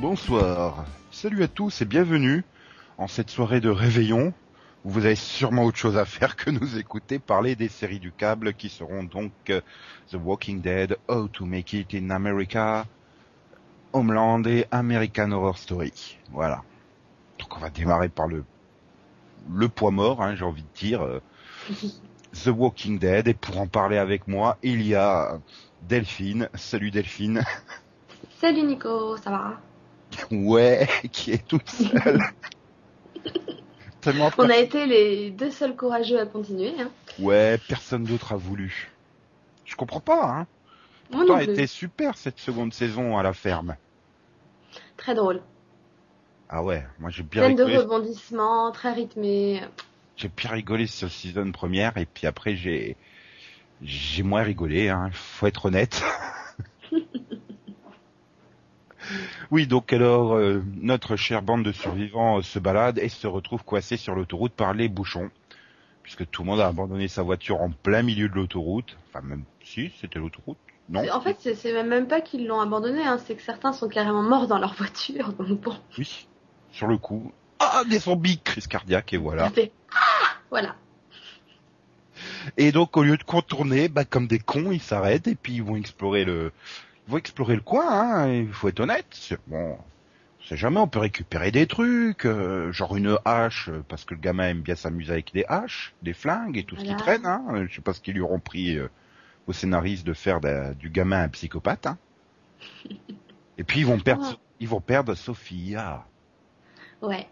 Bonsoir, salut à tous et bienvenue en cette soirée de réveillon où vous avez sûrement autre chose à faire que nous écouter parler des séries du câble qui seront donc euh, The Walking Dead, How to Make It in America, Homeland et American Horror Story. Voilà. Donc on va démarrer par le le poids mort, hein, j'ai envie de dire. euh, The Walking Dead et pour en parler avec moi, il y a Delphine. Salut Delphine. Salut Nico, ça va? Ouais, qui est toute seule. Tellement On a été les deux seuls courageux à continuer. Hein. Ouais, personne d'autre a voulu. Je comprends pas, hein. Pourtant, plus. été super cette seconde saison à la ferme. Très drôle. Ah ouais, moi j'ai bien Pleine de rigolé. rebondissements, très rythmé. J'ai bien rigolé sur la saison première et puis après j'ai j'ai moins rigolé, hein. Faut être honnête. oui, donc alors euh, notre chère bande de survivants euh, se balade et se retrouve coincée sur l'autoroute par les bouchons, puisque tout le monde a abandonné sa voiture en plein milieu de l'autoroute. Enfin même si c'était l'autoroute, non En fait, c'est- même pas qu'ils l'ont abandonné, hein, c'est que certains sont carrément morts dans leur voiture. Donc bon, Oui, sur le coup. Ah, des zombies, crise cardiaque, et voilà. fait Ah Voilà. Et donc, au lieu de contourner, bah, comme des cons, ils s'arrêtent, et puis ils vont explorer le, vont explorer le coin, hein, il faut être honnête. C'est- Bon, on sait jamais, on peut récupérer des trucs, euh, genre une hache, parce que le gamin aime bien s'amuser avec des haches, des flingues et tout ce qui traîne, hein. Je sais pas ce qu'ils lui auront pris euh, aux scénaristes de faire de- du gamin un psychopathe, hein. Et puis ils vont perdre, Ouais. ils vont perdre Sophia. Ouais.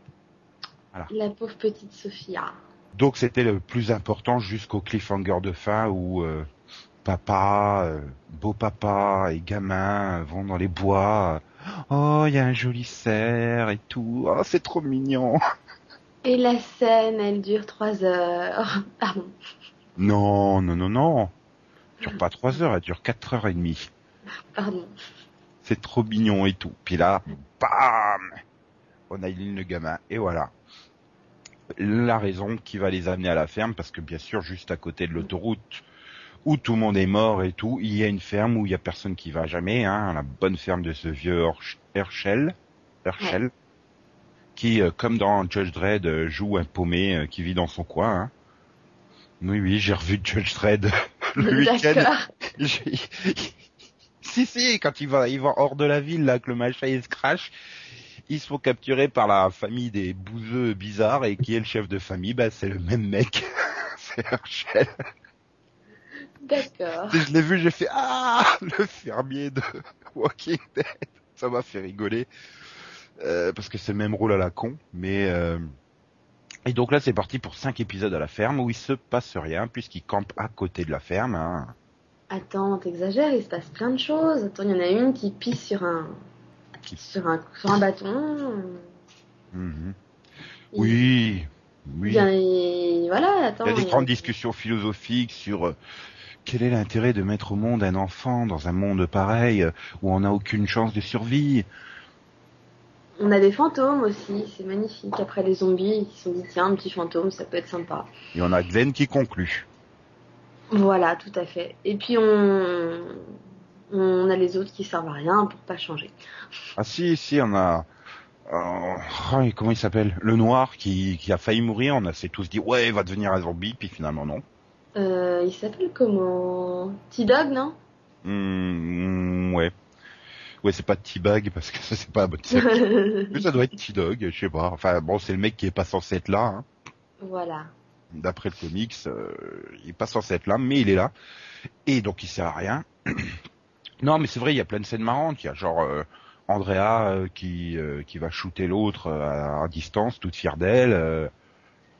Voilà. La pauvre petite Sophia. Donc c'était le plus important jusqu'au cliffhanger de fin où euh, papa, euh, beau papa et gamin vont dans les bois. Oh, il y a un joli cerf et tout. Oh, c'est trop mignon. Et la scène, elle dure trois heures. Pardon. Non, non, non, non. Elle dure pas trois heures, elle dure quatre heures et demie. Pardon. C'est trop mignon et tout. Puis là, bam On a le gamin et voilà. La raison qui va les amener à la ferme, parce que bien sûr, juste à côté de l'autoroute, où tout le monde est mort et tout, il y a une ferme où il y a personne qui va jamais, hein, la bonne ferme de ce vieux Hersch- Herschel, Herschel, qui, euh, comme dans Judge Dredd, euh, joue un paumé euh, qui vit dans son coin. Hein. Oui, oui, j'ai revu Judge Dredd le week-end. Si si, quand il va, il va hors de la ville là, que le machin il se crache, ils se font capturer par la famille des bouseux bizarres et qui est le chef de famille, bah c'est le même mec, c'est Herschel. D'accord. Je l'ai vu, j'ai fait ah le fermier de Walking Dead, ça m'a fait rigoler Euh, parce que c'est le même rôle à la con, mais euh, et donc là c'est parti pour cinq épisodes à la ferme où il se passe rien puisqu'il campe à côté de la ferme. Hein. Attends, t'exagères, il se passe plein de choses. Attends, il y en a une qui pisse sur un, sur un, sur un bâton. Mhm. Il- Oui, oui. Il y a, il- voilà, attends. Il y a des il- grandes discussions philosophiques sur euh, quel est l'intérêt de mettre au monde un enfant dans un monde pareil euh, où on n'a aucune chance de survie? On a des fantômes aussi, c'est magnifique. Après les zombies, ils se sont dit, tiens, un petit fantôme, ça peut être sympa. Et on a Glenn qui conclut. Voilà, tout à fait. Et puis on, on a les autres qui servent à rien pour pas changer. Ah si, si, on a... euh, oh, comment il s'appelle? Le noir qui, qui a failli mourir, on a s'est tous dit ouais, il va devenir un zombie, puis finalement non. Euh, il s'appelle comment? T-Dog, non? Hmm, ouais. Ouais, c'est pas T-Bag parce que ça c'est pas un bon série. Mais ça doit être T-Dog, je sais pas. Enfin bon, c'est le mec qui est pas censé être là. Hein. Voilà. d'après le comics, euh, il est pas censé être là, mais il est là. Et donc il sert à rien. non, mais c'est vrai, il y a plein de scènes marrantes. Il y a genre euh, Andrea qui qui va shooter l'autre à, à distance, toute fière d'elle,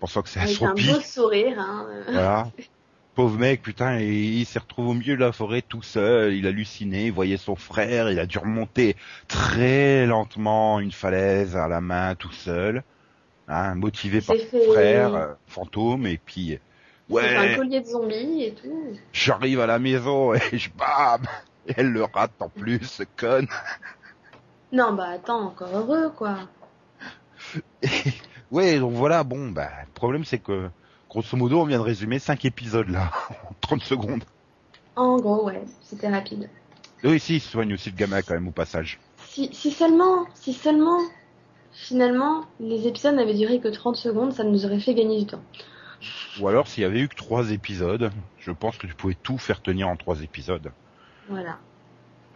pensant que c'est un Avec un beau sourire, hein. Voilà. Pauvre mec, putain, et il s'est retrouvé au milieu de la forêt tout seul, il halluciné, il voyait son frère, il a dû remonter très lentement une falaise à la main tout seul, hein, motivé par son fait- frère, euh, fantôme, et puis, C'est un ouais, collier de zombies et tout. j'arrive à la maison et je bam, et elle le rate en plus, ce con. Non, bah attends, encore heureux, quoi. ouais, donc voilà, bon, bah, le problème c'est que, grosso modo, on vient de résumer cinq épisodes là, en 30 secondes. En gros, ouais, c'était rapide. Eux ici, ils soignent aussi le gamin quand même au passage. si, si seulement, si seulement, finalement, les épisodes n'avaient duré que 30 secondes, ça nous aurait fait gagner du temps. Ou alors, s'il y avait eu que trois épisodes, je pense que tu pouvais tout faire tenir en trois épisodes. Voilà.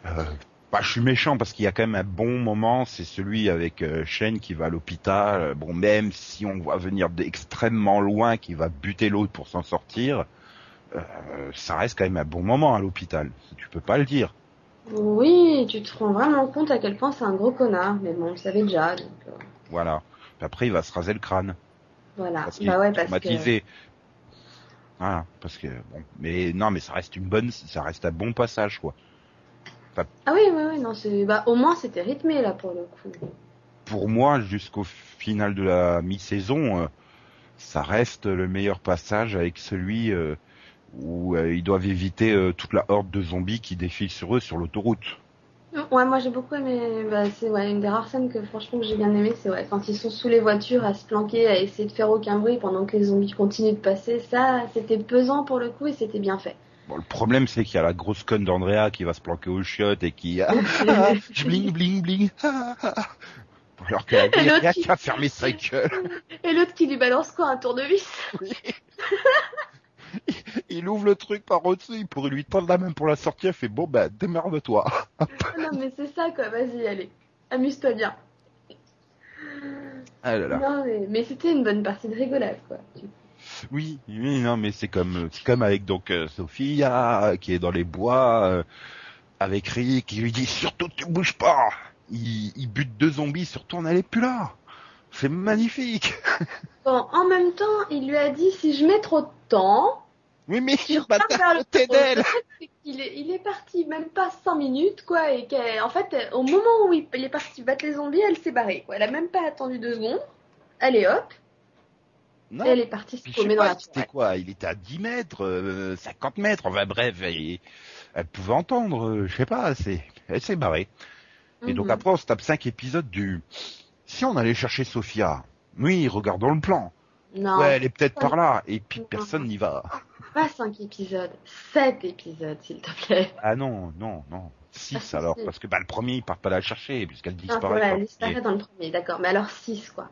Euh, bah, je suis méchant parce qu'il y a quand même un bon moment, c'est celui avec euh, Shane qui va à l'hôpital. Bon, même si on voit venir d'extrêmement loin, qui va buter l'autre pour s'en sortir, euh, ça reste quand même un bon moment à l'hôpital. Tu peux pas le dire. Oui, tu te rends vraiment compte à quel point c'est un gros connard, mais bon, on le savait déjà. Donc, euh, Voilà. Puis après, il va se raser le crâne. voilà. Parce Bah ouais, parce que... Voilà, parce que bon, mais non, mais ça reste une bonne, ça reste un bon passage quoi. Ah oui, oui, oui, non, c'est... Bah, au moins c'était rythmé là pour le coup. Pour moi, jusqu'au final de la mi-saison, euh, ça reste le meilleur passage avec celui euh, où euh, ils doivent éviter toute la horde de zombies qui défile sur eux sur l'autoroute. Ouais, moi j'ai beaucoup aimé. Bah, c'est ouais, une des rares scènes que franchement que j'ai bien aimé, c'est ouais, quand ils sont sous les voitures à se planquer, à essayer de faire aucun bruit pendant que les zombies continuent de passer. Ça, c'était pesant pour le coup et c'était bien fait. Bon, le problème c'est qu'il y a la grosse conne d'Andrea qui va se planquer aux chiottes et qui ah, ah, je bling bling bling. ah. Alors qu'elle Et a l'autre rien qui- qu'à fermer sa gueule. Et l'autre qui lui balance quoi, un tournevis Il ouvre le truc par au-dessus, il pourrait lui tendre la main pour la sortir, il fait bon bah démerde-toi. Ah Non mais c'est ça quoi, vas-y, allez, amuse-toi bien. Ah là là. Non mais, mais c'était une bonne partie de rigolade quoi. Oui, oui, non, mais c'est comme, c'est comme avec donc euh, Sophia qui est dans les bois euh, avec Rick qui lui dit surtout tu bouges pas. Il, il bute deux zombies, surtout on n'allait plus là. C'est magnifique. Bon, en même temps, il lui a dit si je mets trop de temps, Oui, mais côté d'elle. Il est, il est parti même pas 5 minutes, quoi, et qu'en fait, euh, au moment où il, il est parti battre les zombies, elle s'est barrée, quoi. Elle a même pas attendu deux secondes. Allez hop, Non, et elle est partie se promener dans la c'était quoi Il était à 10 mètres, euh, 50 mètres, enfin bref, et elle pouvait entendre, euh, je sais pas, c'est, elle s'est barrée. Et donc Mhm. après, on se tape cinq épisodes du. Si on allait chercher Sophia, oui, regardons le plan. Non, Ouais, elle est peut-être par là. Et puis Non. personne n'y va. pas 5 épisodes, 7 épisodes, s'il te plaît. Ah non, non, non. Ah, Six si, alors, parce que bah le premier il part pas la chercher puisqu'elle c'est disparaît. vrai, dans elle le disparaît dans le premier, d'accord. Mais alors 6, quoi.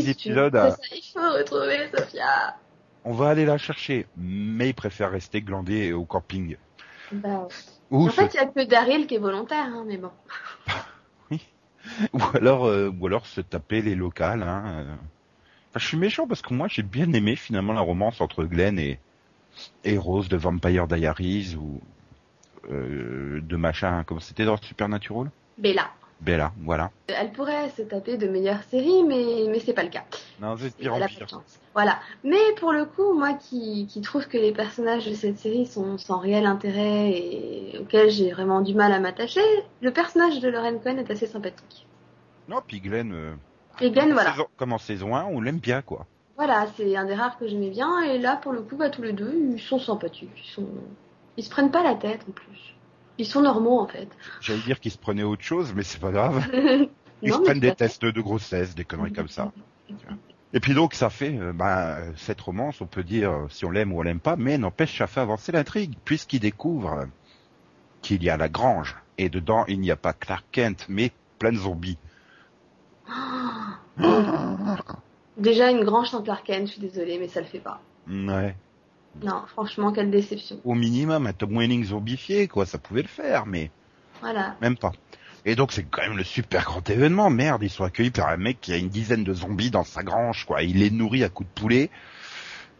Six Six, tu épisodes nous à- fais ça, Il faut retrouver Sophia. On va aller la chercher, mais il préfère rester glandé au camping. Bah, Ou, en fait, il y a que Daryl qui est volontaire, hein, mais bon. se- ou alors, euh, ou alors se taper les locales. Hein. euh. Enfin, je suis méchant parce que moi j'ai bien aimé finalement la romance entre Glenn et et Rose de Vampire Diaries ou euh, de machin. Comment c'était dans Supernatural Bella. Bella, voilà. Elle pourrait se taper de meilleures séries, mais, mais c'est pas le cas. Non, c'est pire en. Voilà. Mais pour le coup, moi qui, qui trouve que les personnages de cette série sont sans réel intérêt et auxquels j'ai vraiment du mal à m'attacher, le personnage de Lauren Cohen est assez sympathique. Non, puis Glenn. euh, Et Glenn, comme, voilà. saison, comme en saison 1, on l'aime bien quoi. Voilà, c'est un des rares que j'aimais bien, et là, pour le coup, bah, tous les deux, ils sont sympathiques. Ils sont, ils se prennent pas la tête, en plus. Ils sont normaux, en fait. J'allais dire qu'ils se prenaient autre chose, mais c'est pas grave. Ils Non, se prennent des tests de grossesse, des conneries comme ça. Et puis donc ça fait, bah, cette romance, on peut dire euh, si on l'aime ou on l'aime pas, mais n'empêche ça fait avancer l'intrigue, puisqu'il découvre qu'il y a la grange, et dedans il n'y a pas Clark Kent, mais plein de zombies. Déjà, une grange sans Clark Kent, je suis désolée, mais ça le fait pas. Ouais. Non, franchement, quelle déception. Au minimum, un Tom Welling zombifié, quoi, ça pouvait le faire, mais Voilà. même pas. Et donc c'est quand même le super grand événement, merde, ils sont accueillis par un mec qui a une dizaine de zombies dans sa grange, quoi. Il les nourrit à coups de poulet,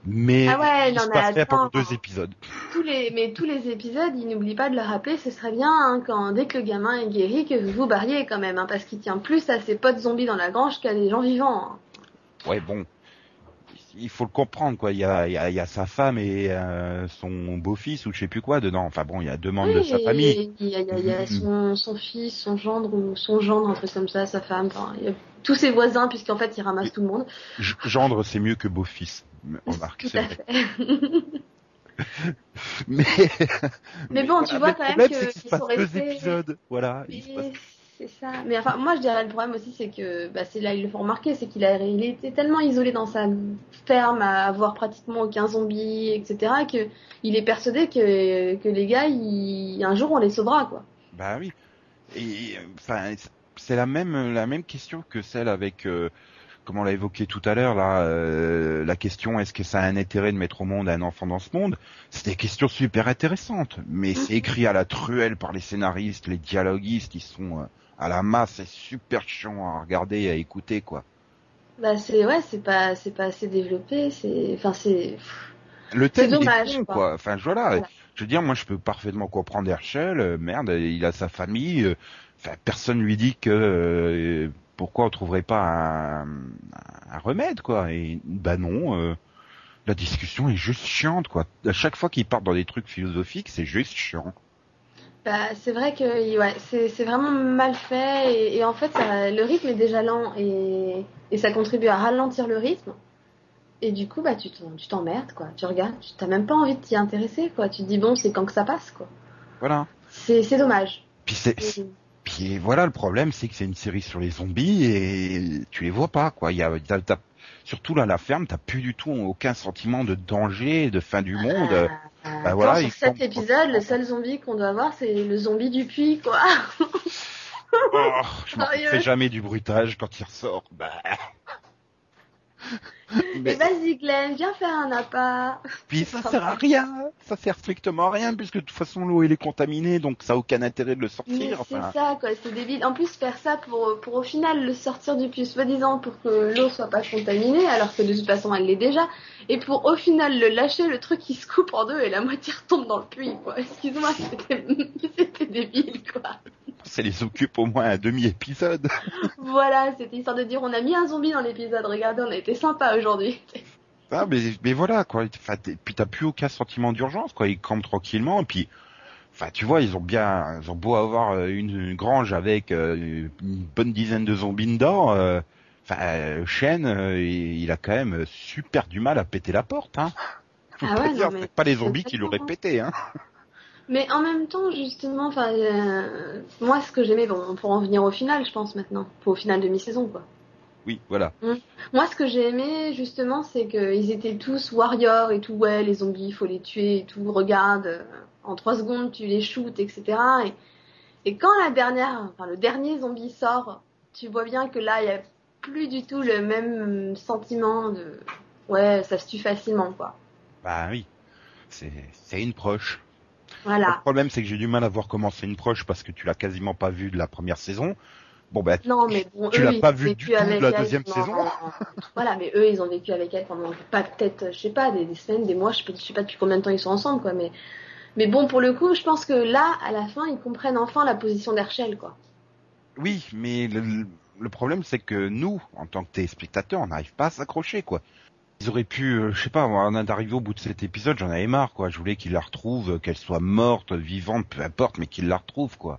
mais Ah ouais, il se passe rien pendant deux épisodes. Tous les, mais tous les épisodes, il n'oublie pas de le rappeler, ce serait bien, hein, quand, dès que le gamin est guéri, que vous vous barriez quand même, hein, parce qu'il tient plus à ses potes zombies dans la grange qu'à des gens vivants. hein. Ouais, bon, il faut le comprendre, quoi. Il y a, il y a, il y a sa femme et euh, son beau-fils ou je sais plus quoi dedans. Enfin bon, il y a deux membres de sa famille. Il y a, il y a- il y a son, son fils, son gendre, ou son gendre, un truc comme ça, sa femme, enfin, il y a tous ses voisins, puisqu'en fait, il ramasse tout le monde. Gendre, c'est mieux que beau-fils. Remarque, Tout c'est à vrai. fait. Mais, Mais bon, tu voilà, vois quand même problème, que c'est qu'il se ils passe sont restés- épisodes. Voilà. il C'est ça. Mais enfin, moi, je dirais le problème aussi, c'est que, bah, c'est là, ils le font remarquer, c'est qu'il a, il était tellement isolé dans sa ferme, à avoir pratiquement aucun zombie, etc., que il est persuadé que, que les gars, ils- un jour, on les sauvera, quoi. Bah oui. Et enfin, c'est la même la même question que celle avec euh, comme on l'a évoqué tout à l'heure là, euh, la question est-ce que ça a un intérêt de mettre au monde un enfant dans ce monde? C'est des questions super intéressantes, mais c'est écrit à la truelle par les scénaristes, les dialoguistes, ils sont euh, à la masse, c'est super chiant à regarder et à écouter quoi. Bah c'est ouais, c'est pas c'est pas assez développé, c'est enfin c'est le thème C'est dommage, con, quoi. quoi. Enfin voilà, Voilà. je veux dire moi je peux parfaitement comprendre Herschel, euh, merde, il a sa famille, euh, enfin personne lui dit que euh, pourquoi on trouverait pas un, un remède quoi et bah non euh, la discussion est juste chiante quoi. À chaque fois qu'il part dans des trucs philosophiques, c'est juste chiant. Bah, c'est vrai que ouais, c'est c'est vraiment mal fait et, et en fait ça, le rythme est déjà lent et, et ça contribue à ralentir le rythme. Et du coup bah tu t'en- tu t'emmerdes quoi. Tu regardes, tu t'as même pas envie de t'y intéresser quoi. Tu te dis bon c'est quand que ça passe quoi. Voilà. C'est c'est dommage. Puis c'est Puis voilà, le problème, c'est que c'est une série sur les zombies et tu les vois pas, quoi. Il y a, t'as- t'as- surtout là, la ferme, t'as plus du tout aucun sentiment de danger, de fin du monde. Euh, bah voilà, attends, il sur cet épisode, le seul zombie qu'on doit voir, c'est le zombie du puits, quoi. Oh, je fais jamais du bruitage quand il ressort. Bah. Mais vas-y, Glenn, viens faire un appât. puis ça sert à rien, ça sert strictement à rien puisque de toute façon l'eau elle est contaminée, donc ça a aucun intérêt de le sortir. c'est ça, quoi, c'est débile. En plus, faire ça pour, pour au final le sortir du puits, soi-disant pour que l'eau soit pas contaminée, alors que de toute façon elle l'est déjà, et pour au final le lâcher, le truc qui se coupe en deux et la moitié retombe dans le puits, quoi. Excuse-moi, c'était c'était débile, quoi. ça les occupe au moins un demi-épisode. Voilà, c'était histoire de dire on a mis un zombie dans l'épisode, regardez, on a été sympa aujourd'hui. Ah, mais, mais voilà, quoi. Enfin, puis t'as plus aucun sentiment d'urgence, quoi. Ils campent tranquillement, et puis, enfin, tu vois, ils ont bien, ils ont beau avoir euh, une, une grange avec euh, une bonne dizaine de zombies dedans, euh, enfin, euh, Shen, euh, il, a quand même super du mal à péter la porte, hein. Faut Ah pas ouais, non, dire, mais pas les zombies qui l'auraient pété, hein. Mais en même temps, justement, enfin, moi, ce que j'aimais, bon, pour en venir au final, je pense maintenant, au final de mi-saison, quoi. Oui, voilà. Moi, ce que j'ai aimé, justement, c'est qu'ils étaient tous warriors et tout, ouais, les zombies, il faut les tuer et tout, regarde, euh, en trois secondes, tu les shoots, etc. Et, et quand la dernière, enfin, le dernier zombie sort, tu vois bien que là, il y a plus du tout le même sentiment de, ouais, ça se tue facilement, quoi. Bah oui. C'est, une proche. Le Voilà. problème, c'est que j'ai du mal à voir comment c'est une proche parce que tu l'as quasiment pas vu de la première saison. Bon, bah, Non, mais bon, Tu l'as pas vu vécu du tout la elle deuxième saison. Voilà, mais eux, ils ont vécu avec elle pendant pas peut-être, je sais pas, des, des semaines, des mois, je sais, pas, je sais pas depuis combien de temps ils sont ensemble, quoi. Mais, mais bon, pour le coup, je pense que là, à la fin, ils comprennent enfin la position d'Herschel, quoi. Oui, mais le, le problème c'est que nous, en tant que téléspectateurs, on n'arrive pas à s'accrocher, quoi. Ils auraient pu, euh, je sais pas, on est arrivé au bout de cet épisode, j'en avais marre, quoi. Je voulais qu'ils la retrouvent, qu'elle soit morte, vivante, peu importe, mais qu'ils la retrouvent, quoi.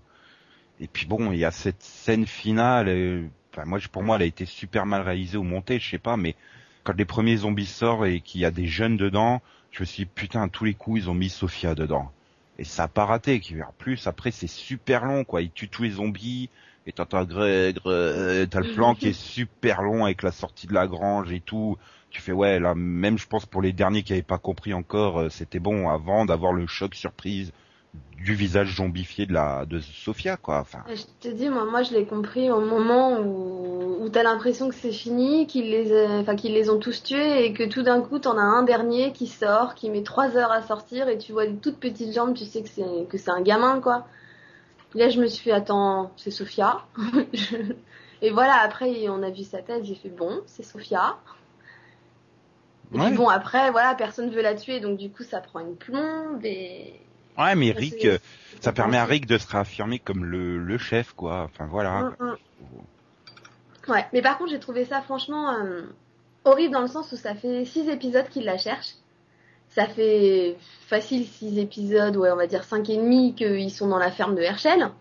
Et puis bon, il y a cette scène finale. euh, moi, pour moi, elle a été super mal réalisée ou montée, je sais pas, mais quand les premiers zombies sortent et qu'il y a des jeunes dedans, je me suis dit, putain, tous les coups, ils ont mis Sophia dedans. Et ça a pas raté. En plus, après, c'est super long, quoi. Ils tuent tous les zombies. Et t'entends Greg, euh, t'as le plan qui est super long avec la sortie de la grange et tout. Tu fais ouais, là, même je pense pour les derniers qui avaient pas compris encore, euh, c'était bon avant d'avoir le choc surprise du visage zombifié de la de Sophia, quoi. Enfin, je te dis, moi, moi, je l'ai compris au moment où, où t'as l'impression que c'est fini, qu'ils les, a- enfin, qu'ils les ont tous tués et que tout d'un coup, t'en as un dernier qui sort, qui met trois heures à sortir et tu vois des toutes petites jambes, tu sais que c'est, que c'est un gamin, quoi. Là, je me suis fait, attends, c'est Sophia. Je- Et voilà, après, on a vu sa tête, j'ai fait, bon, c'est Sophia. Et Ouais. puis bon, après, voilà, personne veut la tuer, donc du coup, ça prend une plombe et... ouais, mais Rick, euh, ça permet à. Rick de se réaffirmer comme le le chef, quoi. Enfin voilà. Mm, mm. Ouais, mais par contre, j'ai trouvé ça franchement euh, horrible dans le sens où ça fait six épisodes qu'il la cherche. Ça fait facile six épisodes, ouais, on va dire cinq et demi qu'ils sont dans la ferme de Herschel.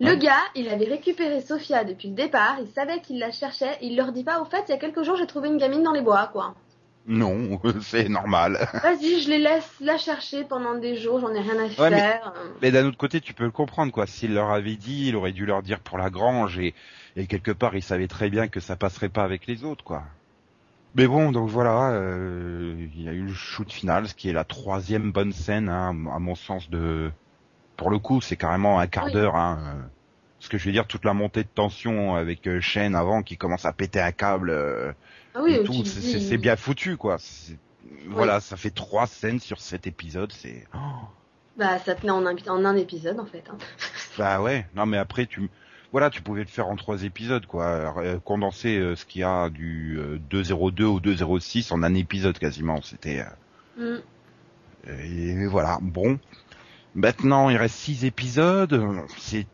Le gars, il avait récupéré Sophia depuis le départ, il savait qu'il la cherchait, il leur dit pas, au fait, il y a quelques jours, j'ai trouvé une gamine dans les bois, quoi. Non, c'est normal. Vas-y, je les laisse la chercher pendant des jours, j'en ai rien à Ouais, faire. Mais d'un autre côté, tu peux le comprendre, quoi. S'il leur avait dit, il aurait dû leur dire pour la grange et, et quelque part, il savait très bien que ça passerait pas avec les autres, quoi. Mais bon, donc voilà, euh, il y a eu le shoot final, ce qui est la troisième bonne scène, hein, à mon sens de. Pour le coup, c'est carrément un quart Oui. d'heure. Hein. Parce que je veux dire, toute la montée de tension avec euh, Shane avant qui commence à péter un câble euh, Ah oui, tout, c'est dis- bien foutu, quoi. Voilà, ça fait trois scènes sur cet épisode, c'est... oh. Bah, ça tenait en un, en un épisode, en fait. hein. Bah ouais, non mais après tu voilà, tu pouvais le faire en trois épisodes quoi, Euh, condenser euh, ce qu'il y a du euh, 202 au 206 en un épisode quasiment, c'était euh, Mm. et voilà, bon. Maintenant, il reste six épisodes, c'est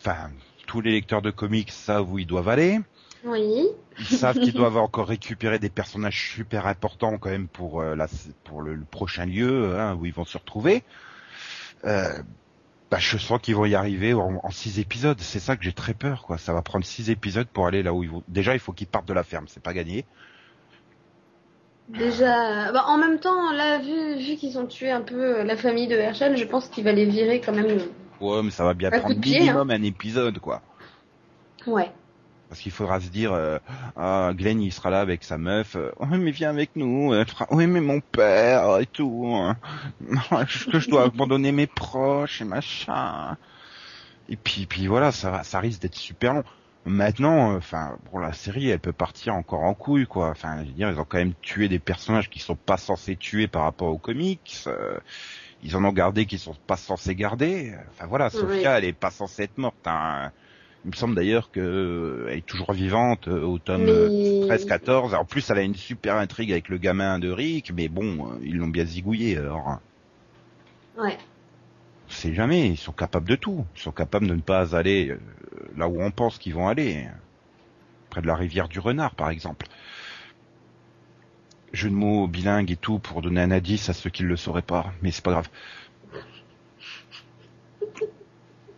enfin tous les lecteurs de comics savent où ils doivent aller. Oui. Ils savent qu'ils doivent encore récupérer des personnages super importants quand même pour euh, la, pour le, le prochain lieu hein, où ils vont se retrouver. Euh, bah, je sens qu'ils vont y arriver en, en six épisodes. C'est ça que j'ai très peur, quoi. Ça va prendre six épisodes pour aller là où ils vont. Déjà, il faut qu'ils partent de la ferme, c'est pas gagné. Déjà, bah, en même temps, là, vu, vu qu'ils ont tué un peu euh, la famille de Herschel, je pense qu'il va les virer quand même. Ouais, mais ça va bien prendre pied, minimum un épisode, quoi. Ouais. Parce qu'il faudra se dire, euh, ah, Glenn, il sera là avec sa meuf. euh, oui, mais viens avec nous. Elle fera, oui, mais mon père et tout. hein. Est-ce que je dois abandonner mes proches et machin? Et puis, puis voilà, ça, va- ça risque d'être super long. Maintenant, euh, enfin, pour la série, elle peut partir encore en couille, quoi. Enfin, je veux dire, ils ont quand même tué des personnages qui sont pas censés tuer par rapport aux comics. euh, ils en ont gardé qui sont pas censés garder. Enfin voilà, Sophia, elle est pas censée être morte. hein. Il me semble d'ailleurs que euh, elle est toujours vivante au tome Mais- 13-14. En plus, elle a une super intrigue avec le gamin de Rick, mais bon, euh, ils l'ont bien zigouillé. Alors. Ouais. on sait jamais. Ils sont capables de tout. Ils sont capables de ne pas aller euh, là où on pense qu'ils vont aller, près de la rivière du Renard, par exemple. Jeu de mots bilingue et tout pour donner un indice à ceux qui ne le sauraient pas, mais c'est pas grave.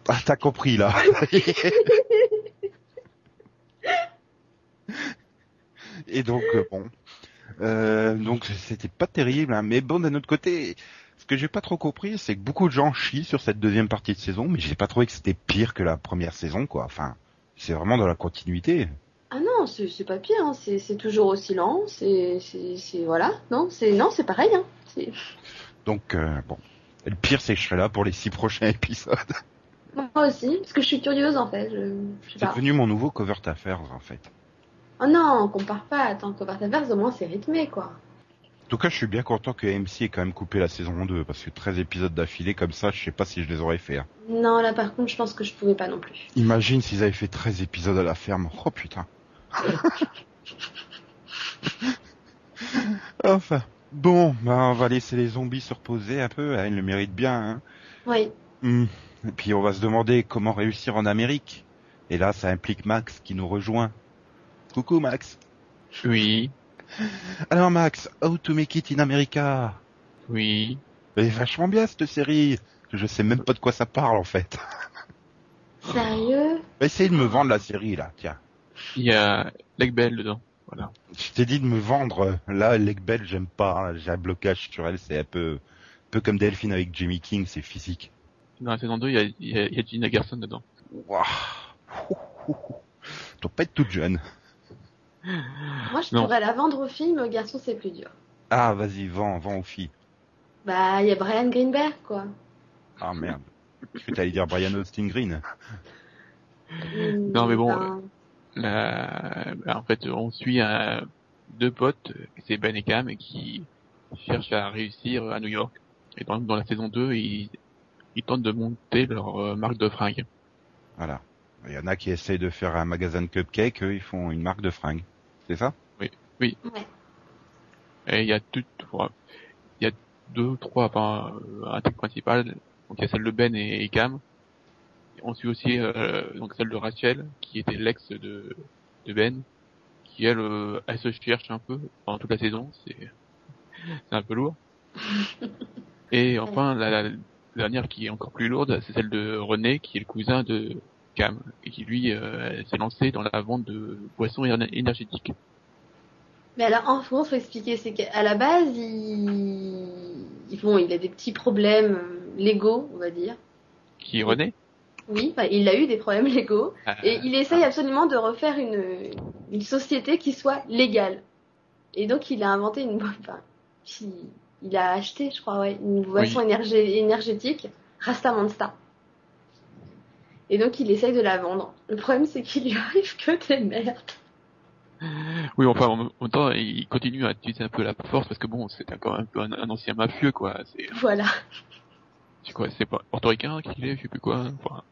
Ah, t'as compris là. Et donc euh, bon, Euh, donc c'était pas terrible, hein. mais bon d'un autre côté, ce que j'ai pas trop compris, c'est que beaucoup de gens chient sur cette deuxième partie de saison, mais j'ai pas trouvé que c'était pire que la première saison, quoi. Enfin, c'est vraiment dans la continuité. Ah non, c'est pas pire, hein. c'est toujours aussi lent, c'est voilà, non, c'est non, c'est pareil, hein. C'est- Donc euh, bon, le pire c'est que je serai là pour les six prochains épisodes. Moi aussi, parce que je suis curieuse en fait, C'est devenu mon nouveau cover affairs en fait. Oh non, on compare pas, attends, Covert Affairs, au moins c'est rythmé quoi. En tout cas, je suis bien content que AMC ait quand même coupé la saison 2, parce que 13 épisodes d'affilée comme ça, je sais pas si je les aurais fait. hein. Non, là par contre, je pense que je pouvais pas non plus. Imagine s'ils avaient fait 13 épisodes à la ferme. Oh putain. enfin. Bon, bah, on va laisser les zombies se reposer un peu, hein, ils le méritent bien. Hein. Oui. Hmm. Et puis on va se demander comment réussir en Amérique. Et là, ça implique Max qui nous rejoint. Coucou Max. Oui, Alors Max, How to Make It in America? oui. Est vachement bien cette série. Je sais même pas de quoi ça parle en fait. Sérieux? Va essayer de me vendre la série là, tiens. Il y a Leg Bell dedans. Voilà. Je t'ai dit de me vendre. Là, Leg Bell, j'aime pas. hein. J'ai un blocage sur elle. C'est un peu, un peu comme Delphine avec Jimmy King. C'est physique. Dans la saison 2, il y a, il y a, il y a Gina Garson dedans. Waouh. Tu dois pas être toute jeune. Moi je Non. pourrais la vendre au film, garçon c'est plus dur. Ah, vas-y, vends, vends aux filles. Bah, il y a Brian Greenberg quoi. Ah merde. Je que t'allais dire Brian Austin Green. Non, mais bon, Ben, La- bah, en fait, on suit un- deux potes, c'est Ben et Cam, qui cherchent à réussir à New York. Et dans, dans la saison 2, ils, ils tentent de monter leur euh, marque de fringues. Voilà. Il y en a qui essayent de faire un magasin de cupcakes. Eux, ils font une marque de fringues. C'est ça? Ouais. Et il y a tout, voilà. il y a deux, trois, enfin, euh, intrigues principales. Donc il y a celle de Ben et, et Cam. On suit aussi euh, donc celle de Rachel, qui était l'ex de, de Ben, qui elle, euh, elle se cherche un peu pendant toute la saison. C'est c'est un peu lourd. Et enfin la, la dernière qui est encore plus lourde, c'est celle de René, qui est le cousin de Cam, et qui lui euh, s'est lancé dans la vente de boissons éner- énergétiques. Mais alors, en gros, faut expliquer, c'est qu'à la base, il... bon, il a des petits problèmes euh, légaux, on va dire. Qui est René? Oui, il a eu des problèmes légaux. Euh, Et il essaye absolument de refaire une, une société qui soit légale. Et donc, il a inventé une... Enfin, il, il a acheté, je crois, ouais, une boisson énergé- énergétique, Rasta Monster. Et donc il essaye de la vendre. Le problème c'est qu'il lui arrive que des merdes. Oui, enfin, en même temps, il continue à utiliser un peu la force parce que bon, c'est encore un peu un, un ancien mafieux, quoi. C'est, Voilà. c'est quoi, c'est pas portoricain qu'il est, je sais plus quoi. Enfin,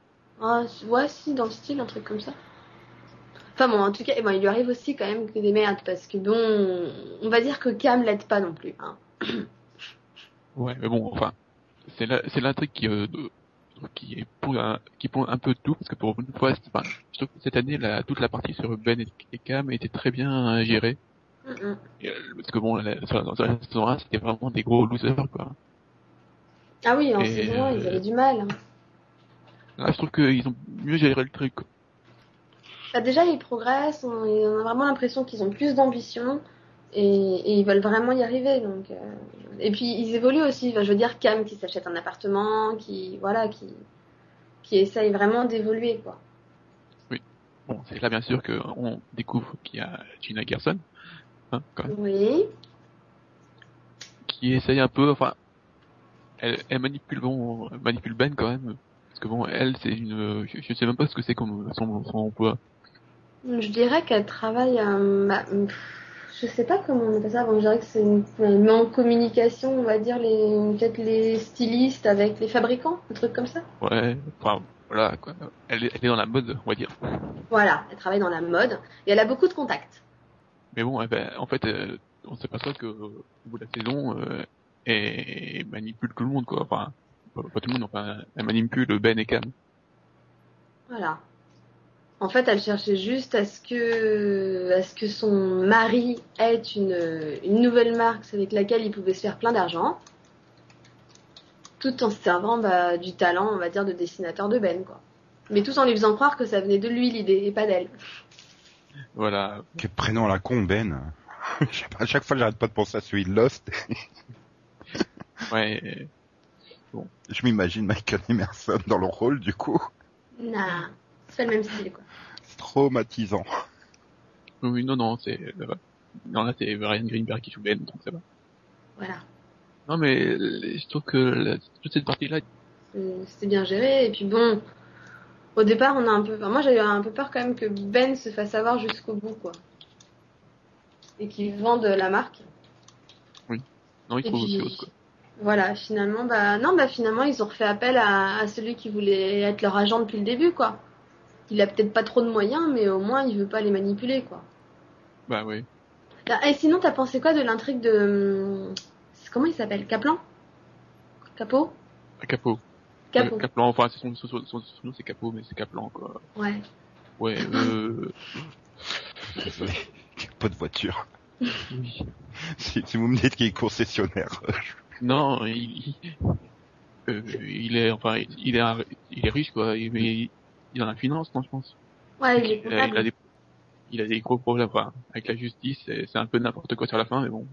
Ah, ouais, si, dans le style, un truc comme ça. Enfin bon, en tout cas, bon, il lui arrive aussi quand même que des merdes, parce que bon, on va dire que Cam l'aide pas non plus. Hein. ouais, mais bon, enfin, c'est la, c'est l'intrigue qui, euh, qui est pour un, qui pond un peu de tout parce que pour une fois, enfin, je trouve que cette année, la, toute la partie sur Ben et, et Cam était très bien gérée. Mm. Et, euh, parce que bon, la, sur, la- sur la saison 1, c'était vraiment des gros losers, quoi. Ah oui, en Et, saison 1, ils euh, avaient du mal. hein. Là, je trouve qu'ils ont mieux géré le truc. quoi. Bah, déjà, ils progressent, on, on a vraiment l'impression qu'ils ont plus d'ambition et, et ils veulent vraiment y arriver. Donc, euh, et puis ils évoluent aussi. Enfin, je veux dire, Cam qui s'achète un appartement, qui voilà, qui qui essaye vraiment d'évoluer quoi. Bon, c'est là bien sûr qu'on découvre qu'il y a Gina Gerson, hein, quand même, Oui. qui essaye un peu, enfin, elle, elle manipule bon, elle manipule Ben quand même, parce que bon, elle c'est une, je, je sais même pas ce que c'est comme son, son emploi. Je dirais qu'elle travaille, euh, bah, pff, je sais pas comment on appelle ça, bon, je dirais que c'est une, met en communication, on va dire, les, peut-être les stylistes avec les fabricants, un truc comme ça. Ouais, enfin voilà quoi. Elle, est- elle est dans la mode, on va dire. Voilà, elle travaille dans la mode et elle a beaucoup de contacts. Mais bon, eh ben, en fait, euh, on s'aperçoit que au bout de la saison, euh, elle manipule tout le monde quoi. Enfin, pas, pas tout le monde, enfin, elle manipule Ben et Cam. Voilà. En fait, elle cherchait juste à ce que, à ce que son mari ait une, une nouvelle marque avec laquelle il pouvait se faire plein d'argent, tout en se servant bah, du talent, on va dire, de dessinateur de Ben, quoi. Mais tout en lui faisant croire que ça venait de lui l'idée et pas d'elle. Voilà. Quel prénom à la con, Ben. À chaque fois, j'arrête pas de penser à celui de Lost. Ouais. Je m'imagine Michael Emerson dans le rôle, du coup. Nah, c'est le même style, quoi. C'est traumatisant. Oui, non, non, c'est, va. Non, là, c'est Ryan Greenberg qui joue Ben, donc ça va. Voilà. Non, mais euh, je trouve que la- toute cette partie-là, Euh, C'était bien géré. Et puis bon, au départ, on a un peu, enfin, moi j'avais un peu peur quand même que Ben se fasse avoir jusqu'au bout, quoi. Et qu'il vende la marque. non, il trouve puis- autre chose, quoi. Voilà, finalement, bah non, bah finalement ils ont refait appel à, à celui qui voulait être leur agent depuis le début, quoi. Il a peut-être pas trop de moyens, mais au moins il veut pas les manipuler, quoi. Bah, oui. Ah, Et sinon, t'as pensé quoi de l'intrigue de, c'est- comment il s'appelle, Kaplan, Capot, Capot. Capot. Caplan, enfin, c'est son, son, son, son nom, c'est Capot, mais c'est Caplan, quoi. Ouais. Ouais, euh, Désolé. Pas de voiture. oui. Si, si vous me dites qu'il est concessionnaire, Non, il, il, euh, il est, enfin, il est, un- il est riche, quoi, il, mais il en a la finance, non, je pense. Ouais, il est il, a, il des, il a des gros problèmes, enfin, avec la justice, c'est un peu n'importe quoi sur la fin, mais bon.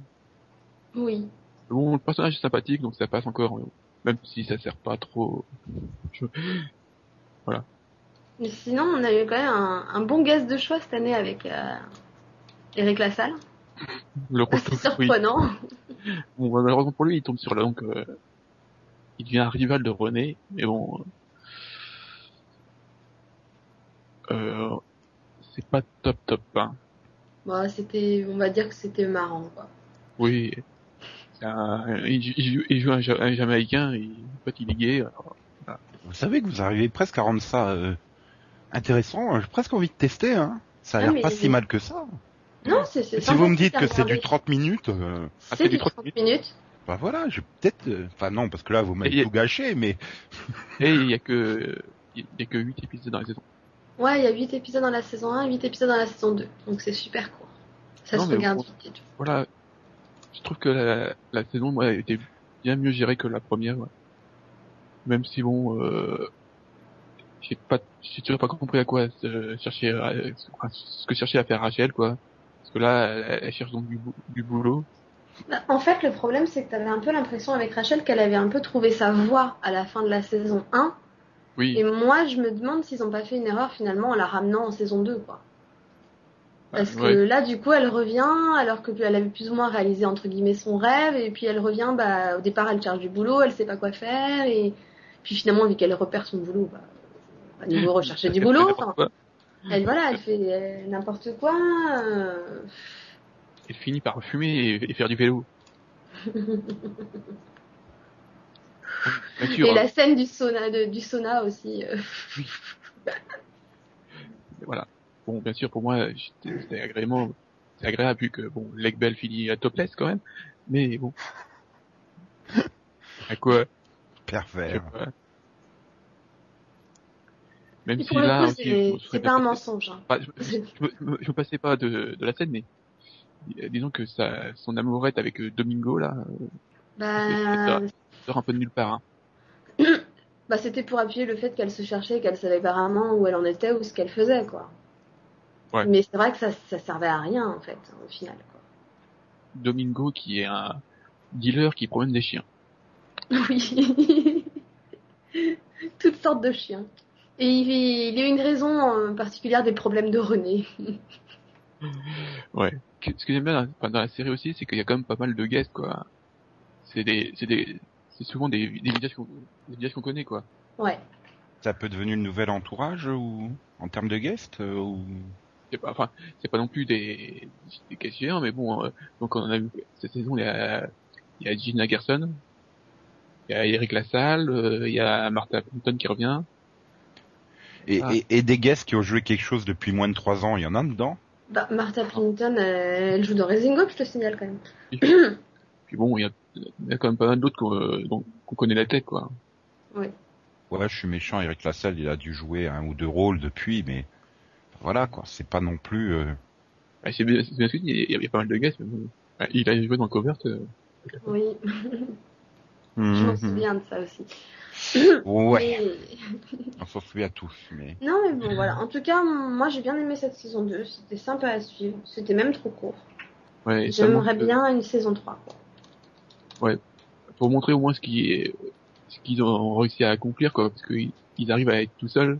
Oui. Bon, le personnage est sympathique, donc ça passe encore, même si ça sert pas trop. Je- Mais sinon, on a eu quand même un, un bon gaz de choix cette année avec euh, Eric Lassalle. Le retour, oui. surprenant. Bon, bah, malheureusement pour lui, il tombe sur la, donc, euh, il devient un rival de René, mais bon, euh, c'est pas top top, hein. Bon, c'était, on va dire que c'était marrant, quoi. Oui, un, il, joue- il il un, Ja- un Jamaïcain, en fait il est gay, alors, vous savez que vous arrivez presque à rendre ça euh, intéressant. J'ai presque envie de tester. Hein. Ça a Ah, l'air pas si mal que ça. Non, c'est, Si vous me dites que c'est du regarder. 30 minutes, euh, Ah, C'est du 30 minutes. bah voilà, je peut-être. Enfin non, parce que là vous m'avez tout gâché, mais et il y a que, il y a que 8 épisodes dans la saison. Ouais, il y a 8 épisodes dans la saison 1, 8 épisodes dans la saison 2. Donc c'est super court. Ça Non, se regarde bon. vite et tout. Voilà, je trouve que la, la saison, moi, était bien mieux gérée que la première, ouais. Même si bon, euh, j'ai pas, j'ai toujours pas compris à quoi euh, chercher, euh, ce que cherchait à faire Rachel, quoi. Parce que là, elle, elle cherche donc du, bou- du boulot. Bah, en fait, le problème, c'est que t'avais un peu l'impression avec Rachel qu'elle avait un peu trouvé sa voie à la fin de la saison 1. Oui, Et moi, je me demande s'ils ont pas fait une erreur finalement en la ramenant en saison 2, quoi. Parce que ouais. là, du coup, elle revient, alors que elle avait plus ou moins réalisé entre guillemets son rêve, et puis elle revient, bah, au départ, elle cherche du boulot, elle sait pas quoi faire, et puis finalement, vu qu'elle repère son boulot, bah, Enfin, niveau rechercher du boulot. Enfin, elle, voilà, elle fait euh, n'importe quoi. euh, Elle finit par fumer et, et faire du vélo. Sûr, Et la scène du sauna, de- du sauna aussi. euh, voilà. Bon, bien sûr, pour moi, c'était agréablement, c'est agréable vu que bon, Leg Bell finit à topless quand même, mais bon. À quoi? Pervers. pas. Même Et si là, c'est pas un mensonge. hein. Enfin, je, je, je me- je passais pas de, de la scène, mais disons que ça, son amourette avec euh, Domingo là, euh, Bah, sort un peu de nulle part. Hein. bah c'était pour appuyer le fait qu'elle se cherchait, qu'elle savait pas vraiment où elle en était ou ce qu'elle faisait, quoi. Ouais. Mais c'est vrai que ça, ça servait à rien, en fait, au final, quoi. Domingo qui est un dealer qui promène des chiens. Oui. Toutes sortes de chiens. Et il, il y a une raison euh, particulière des problèmes de René. Ouais. Ce que j'aime bien dans la série aussi, c'est qu'il y a quand même pas mal de guests quoi. C'est des, c'est des, c'est souvent des, des visages qu'on, des visages qu'on connaît quoi. Ouais. C'est un peu devenu le nouvel entourage ou en termes de guest euh, ou? C'est pas, enfin, c'est pas non plus des, des cachets, mais bon, euh, donc on a vu cette saison, il y a, il y a Gina Gerson, il y a Eric Lassalle, euh, il y a Martha Plimpton qui revient. et, Ah. et, et des guests qui ont joué quelque chose depuis moins de trois ans, il y en a dedans? Bah, Martha Plimpton, elle joue dans Raising Hope, je te signale quand même. Puis bon, il y a, il y a quand même pas mal d'autres qu'on, euh, dont- qu'on connaît la tête quoi. Ouais, je suis méchant, Eric Lassalle, il a dû jouer un ou deux rôles depuis, mais voilà quoi, c'est pas non plus. euh, Ouais, c'est bien, c'est bien ce que tu dis, il y, a, il y a pas mal de guests, mais bon. Ouais, il a joué dans Covert, euh, Oui, je m'en mhm. souviens de ça aussi. Ouais, Mais- on s'en souvient tous, mais Non, mais bon, voilà. En tout cas, moi, j'ai bien aimé cette saison 2. C'était sympa à suivre. C'était même trop court. ouais, J'aimerais bien une saison 3. quoi. Pour montrer au moins ce qui est, ce qu'ils ont réussi à accomplir, quoi, parce qu'ils ils arrivent à être tout seuls.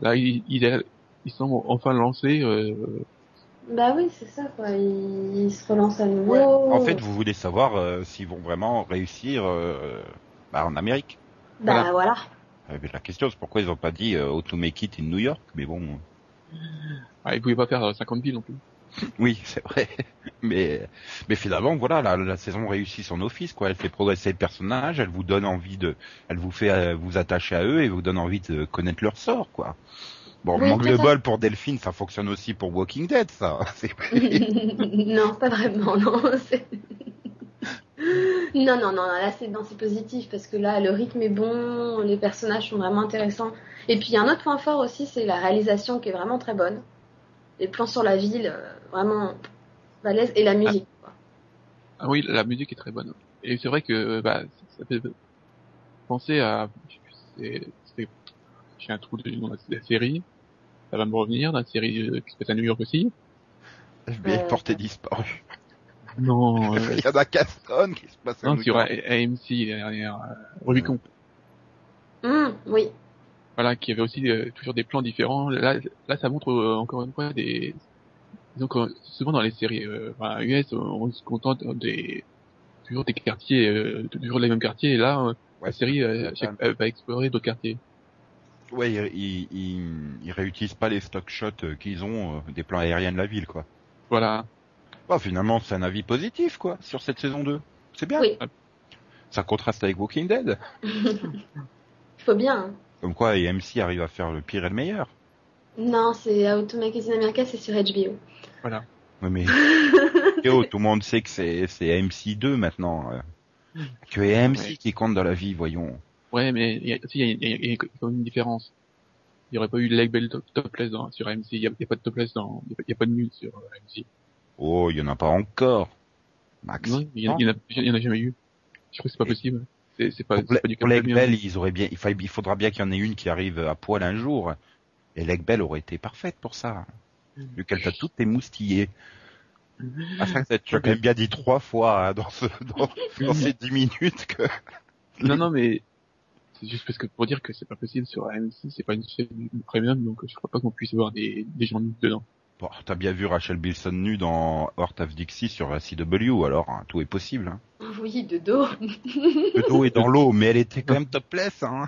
Là, ils, ils, ils sont enfin lancés. Euh, Bah oui, c'est ça, quoi. Ils, ils se relancent à nouveau. Ouais. En fait, vous voulez savoir euh, s'ils vont vraiment réussir euh, bah, en Amérique. Bah voilà. Euh, mais la question, c'est pourquoi ils ont pas dit euh, How to make it in New York. Mais bon, ah, ils pouvaient pas faire 50 villes non plus. oui, c'est vrai. Mais mais finalement, voilà, la, la saison réussit son office, quoi. Elle fait progresser le personnage, elle vous donne envie de, elle vous fait euh, vous attacher à eux et vous donne envie de connaître leur sort, quoi. Bon, Oui, manque de bol pour Delphine, ça fonctionne aussi pour Walking Dead, ça. Non, pas vraiment, non. non, non, non, là c'est positif parce que là le rythme est bon, les personnages sont vraiment intéressants. Et puis il y a un autre point fort aussi, c'est la réalisation qui est vraiment très bonne. Les plans sur la ville, euh, vraiment balèze, et la musique. quoi. Ah oui, la musique est très bonne. Et c'est vrai que bah, ça fait penser à, je sais plus, c'est- c'est- j'ai un trou de nom de la série. Ça va me revenir, la série euh, qui se passe à New York aussi. FBI Euh, porté disparu. Non, euh, Il y en a Caston qui se passe à non New sur York. AMC, la dernière, euh, Rubicon. Hum, oui. Voilà, qui avait aussi euh, toujours des plans différents. Là, là, ça montre euh, encore une fois des. Donc souvent dans les séries euh, enfin, US, on, on se contente des toujours des quartiers, euh, toujours les mêmes quartiers. Et là, euh, Ouais, la série euh, euh, va explorer d'autres quartiers. Ouais, ils, ils, ils, ils réutilisent pas les stock shots euh, qu'ils ont euh, des plans aériens de la ville, quoi. Voilà. Bon, finalement, c'est un avis positif, quoi, sur cette saison 2. C'est bien. Oui. Ça contraste avec Walking Dead. Faut bien. hein. Comme quoi, AMC arrive à faire le pire et le meilleur. Non, c'est How to Make It in America, c'est sur HBO. Voilà. Ouais, mais Yo, tout le monde sait que c'est c'est AMC 2 maintenant. euh. Que AMC Ouais. qui compte dans la vie, voyons. Ouais, mais il y a, si, y a, y a- il y a quand même une différence. Il n'y aurait pas eu Leg Bell top, topless dans, sur AMC. Il n'y a, il y a pas de topless dans, il y a pas- de nude sur euh, AMC. Oh, il y en a pas encore. Max. Non, il y, en a- il y en a, en jamais eu. Je crois que c'est pas Et- possible. C'est c'est pas, Pour, pas du pour Bell, ils auraient bien, il, fa- il faudra bien qu'il y en ait une qui arrive à poil un jour. Et Leg Bell aurait été parfaite pour ça. Vu qu'elle t'a toutes émoustillé. Enfin, tu as quand même bien dit trois fois hein, dans, ce, dans, dans ces dix minutes que... Non, non, mais c'est juste parce que pour dire que c'est pas possible sur AMC, c'est pas une chaîne premium, donc je crois pas qu'on puisse voir des, des gens dedans. Bon, t'as bien vu Rachel Bilson nue dans Heart of Dixie sur la CW, alors hein, tout est possible. Hein. Oui, de dos. Le dos est dans l'eau, mais elle était quand même topless. Hein.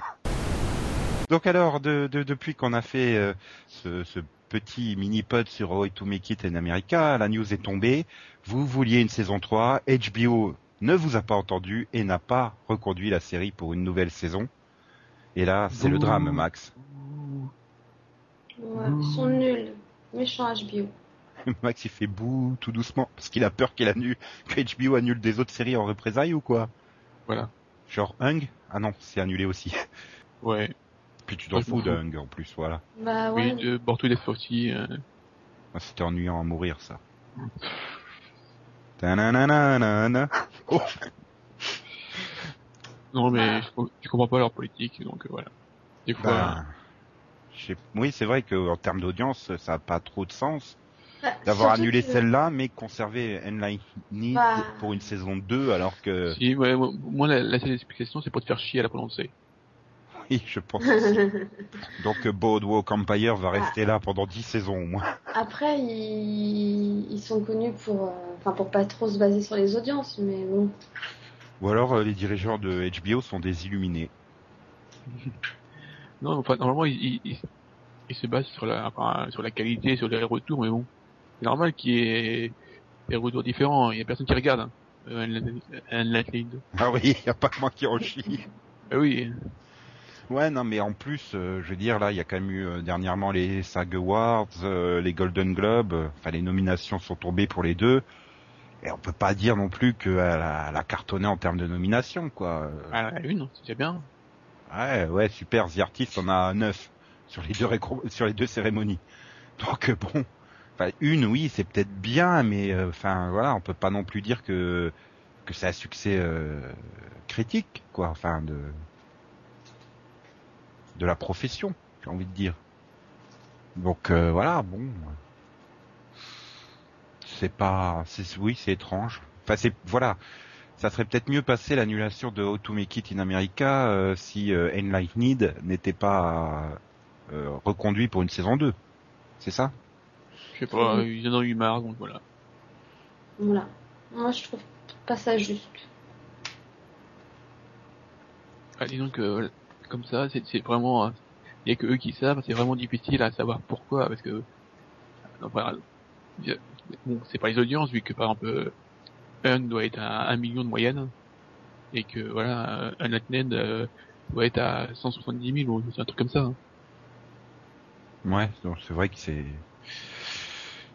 Donc alors, de, de- depuis qu'on a fait euh, ce, ce petit mini-pod sur How to Make It in America, la news est tombée. Vous vouliez une saison 3, HBO ne vous a pas entendu et n'a pas reconduit la série pour une nouvelle saison. Et là, c'est le drame, Max. Ouais, ils sont nuls. Méchant HBO. Max, il fait bouh tout doucement parce qu'il a peur qu'il annule, que HBO annule des autres séries en représailles ou quoi? Voilà. Genre Hung? Ah non, c'est annulé aussi. Ouais. Puis tu t'en fous de fous. Hung en plus, voilà. Bah ouais. Oui, de Bordeaux des aussi. Euh... Ah, C'était ennuyant à mourir, ça. Ta-na-na-na-na-na. Oh, Non, mais Ah. je, je comprends pas leur politique, donc euh, voilà. Des fois, sais- oui, c'est vrai qu'en termes d'audience, ça n'a pas trop de sens Bah, d'avoir annulé que- celle-là, mais conserver Enlightened Bah. pour une saison 2, alors que, si, ouais, moi, moi, la, la seule explication, c'est pour te faire chier à la prononcer. oui, je pense aussi. Donc Boardwalk Empire va rester là pendant 10 saisons au moins. Après, ils... ils sont connus pour, euh, enfin, pour pas trop se baser sur les audiences, mais bon. Ou alors euh, les dirigeants de HBO sont des illuminés. Non, enfin, normalement, ils se basent sur la, enfin, sur la qualité, sur les retours, mais bon. C'est normal qu'il y ait des retours différents. Il y a personne qui regarde. Hein. Euh, Unlimited. Ah oui, y a pas que moi qui en chie. Ah oui. Ouais, non, mais en plus, euh, je veux dire, là, il y a quand même eu euh, dernièrement les SAG Awards, euh, les Golden Globes, enfin les nominations sont tombées pour les deux, et on peut pas dire non plus qu'elle a, elle a cartonné en termes de nomination, quoi. Ah, la une, c'est bien. Ouais, ouais, super, The Artist en a neuf sur les deux sur les deux cérémonies. Donc euh, bon, enfin une, oui, c'est peut-être bien, mais euh, enfin voilà, on peut pas non plus dire que que c'est un succès euh, critique, quoi, enfin de de la profession, j'ai envie de dire. Donc euh, voilà, bon, c'est pas, c'est oui, c'est étrange. Enfin c'est voilà, ça serait peut-être mieux passé l'annulation de How to Make It in America euh, si euh, Enlightened n'était pas euh, reconduit pour une saison 2. C'est ça? Je sais pas, ils en ont eu marre, donc voilà. Voilà. Moi, je trouve pas ça juste. Ah, disons que euh, comme ça, c'est vraiment, euh, il y a que eux qui savent. C'est vraiment difficile à savoir pourquoi, parce que y a- bon, c'est pas les audiences vu que par exemple un doit être à un million de moyenne et que voilà, euh, un euh, doit être à 170 000 ou un truc comme ça. hein. Ouais, donc c'est vrai que c'est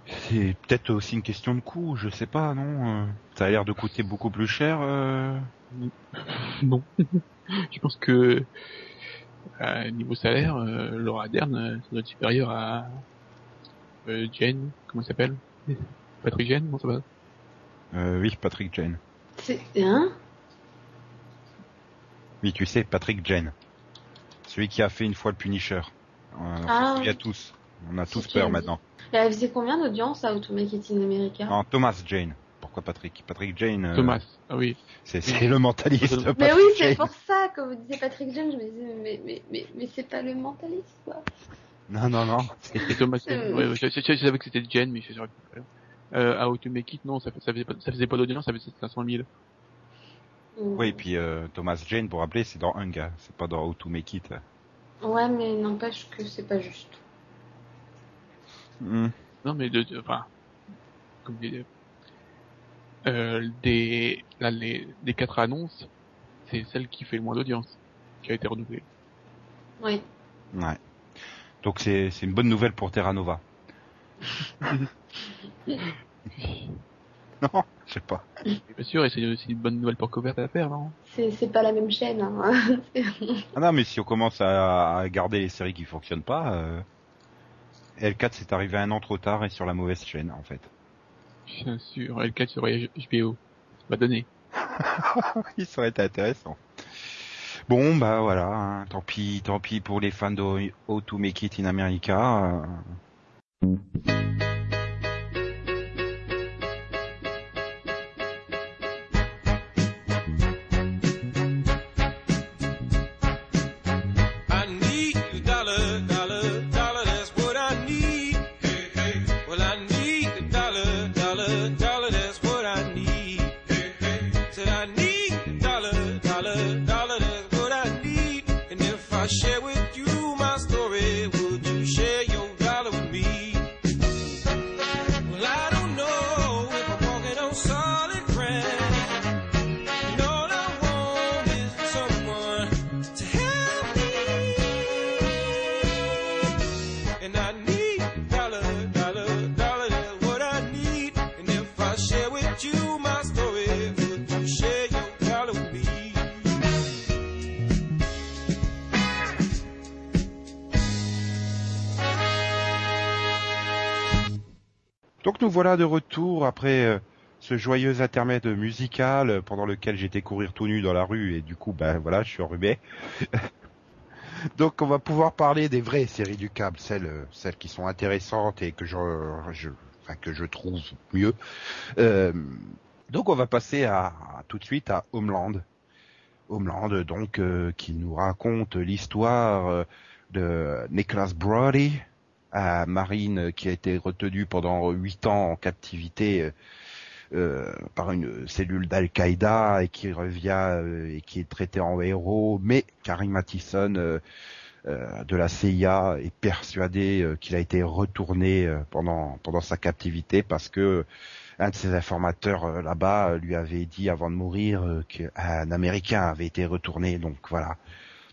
c'est peut-être aussi une question de coût, je sais pas, non euh, Ça a l'air de coûter beaucoup plus cher. euh, Non. Je pense que à niveau salaire, euh, Laura Dern, ça doit être supérieur à euh, Jen, comment il s'appelle? Patrick Jen, non ça va? Euh, oui, Patrick Jane. C'est hein? Oui, tu sais, Patrick Jane. Celui qui a fait une fois le Punisher. Euh, on Ah. s'en souvient tous. On a Si tous peur maintenant. Et Elle faisait combien d'audience à to Make It in America? Non, Thomas Jane. Pourquoi Patrick? Patrick Jane. euh, Thomas. Ah oui. C'est c'est le mentaliste. Mais oui, c'est Jane. pour ça, quand vous disiez Patrick James, je me disais, mais, mais, mais, mais c'est pas le mentaliste, quoi. Non, non, non. Et Thomas. Euh. ouais, ouais, je, je- je savais que c'était Jen, mais je sais pas. Euh, à How to Make It, non, ça, ça faisait pas, ça faisait pas d'audience, ça faisait 500 000. Oui, et puis euh, Thomas Jane, pour rappeler, c'est dans Hunger, c'est pas dans How to Make It. Ouais, mais n'empêche que c'est pas juste. Hmm. Non, mais de, de- enfin, comme des, euh, des, là, les, des quatre annonces, c'est celle qui fait le moins d'audience, qui a été renouvelée. Oui. Ouais. Donc c'est c'est une bonne nouvelle pour Terra Nova. Non, je sais pas. Bien sûr, et c'est aussi une bonne nouvelle pour Covert à faire, non? C'est, c'est pas la même chaîne, hein. Ah non, mais si on commence à, à garder les séries qui fonctionnent pas, euh, L4 c'est arrivé un an trop tard et sur la mauvaise chaîne en fait. Bien sûr, L4 sur HBO. Ça va donner. Il serait intéressant. Bon bah voilà, hein, tant pis, tant pis pour les fans de How to Make It in America. euh. Voilà de retour après euh, ce joyeux intermède musical euh, pendant lequel j'étais courir tout nu dans la rue et du coup ben voilà je suis enrhumé. Donc on va pouvoir parler des vraies séries du câble, celles euh, celles qui sont intéressantes et que je, je que je trouve mieux. Donc on va passer à, tout de suite à Homeland. Homeland donc qui nous raconte l'histoire de Nicholas Brody, à Marine qui a été retenu pendant huit ans en captivité euh, euh, par une cellule d'Al-Qaïda et qui revient euh, et qui est traité en héros, mais Karim Mathison euh, euh, de la CIA est persuadé euh, qu'il a été retourné euh, pendant pendant sa captivité parce que un de ses informateurs euh, là-bas euh, lui avait dit avant de mourir euh, qu'un Américain avait été retourné. Donc voilà.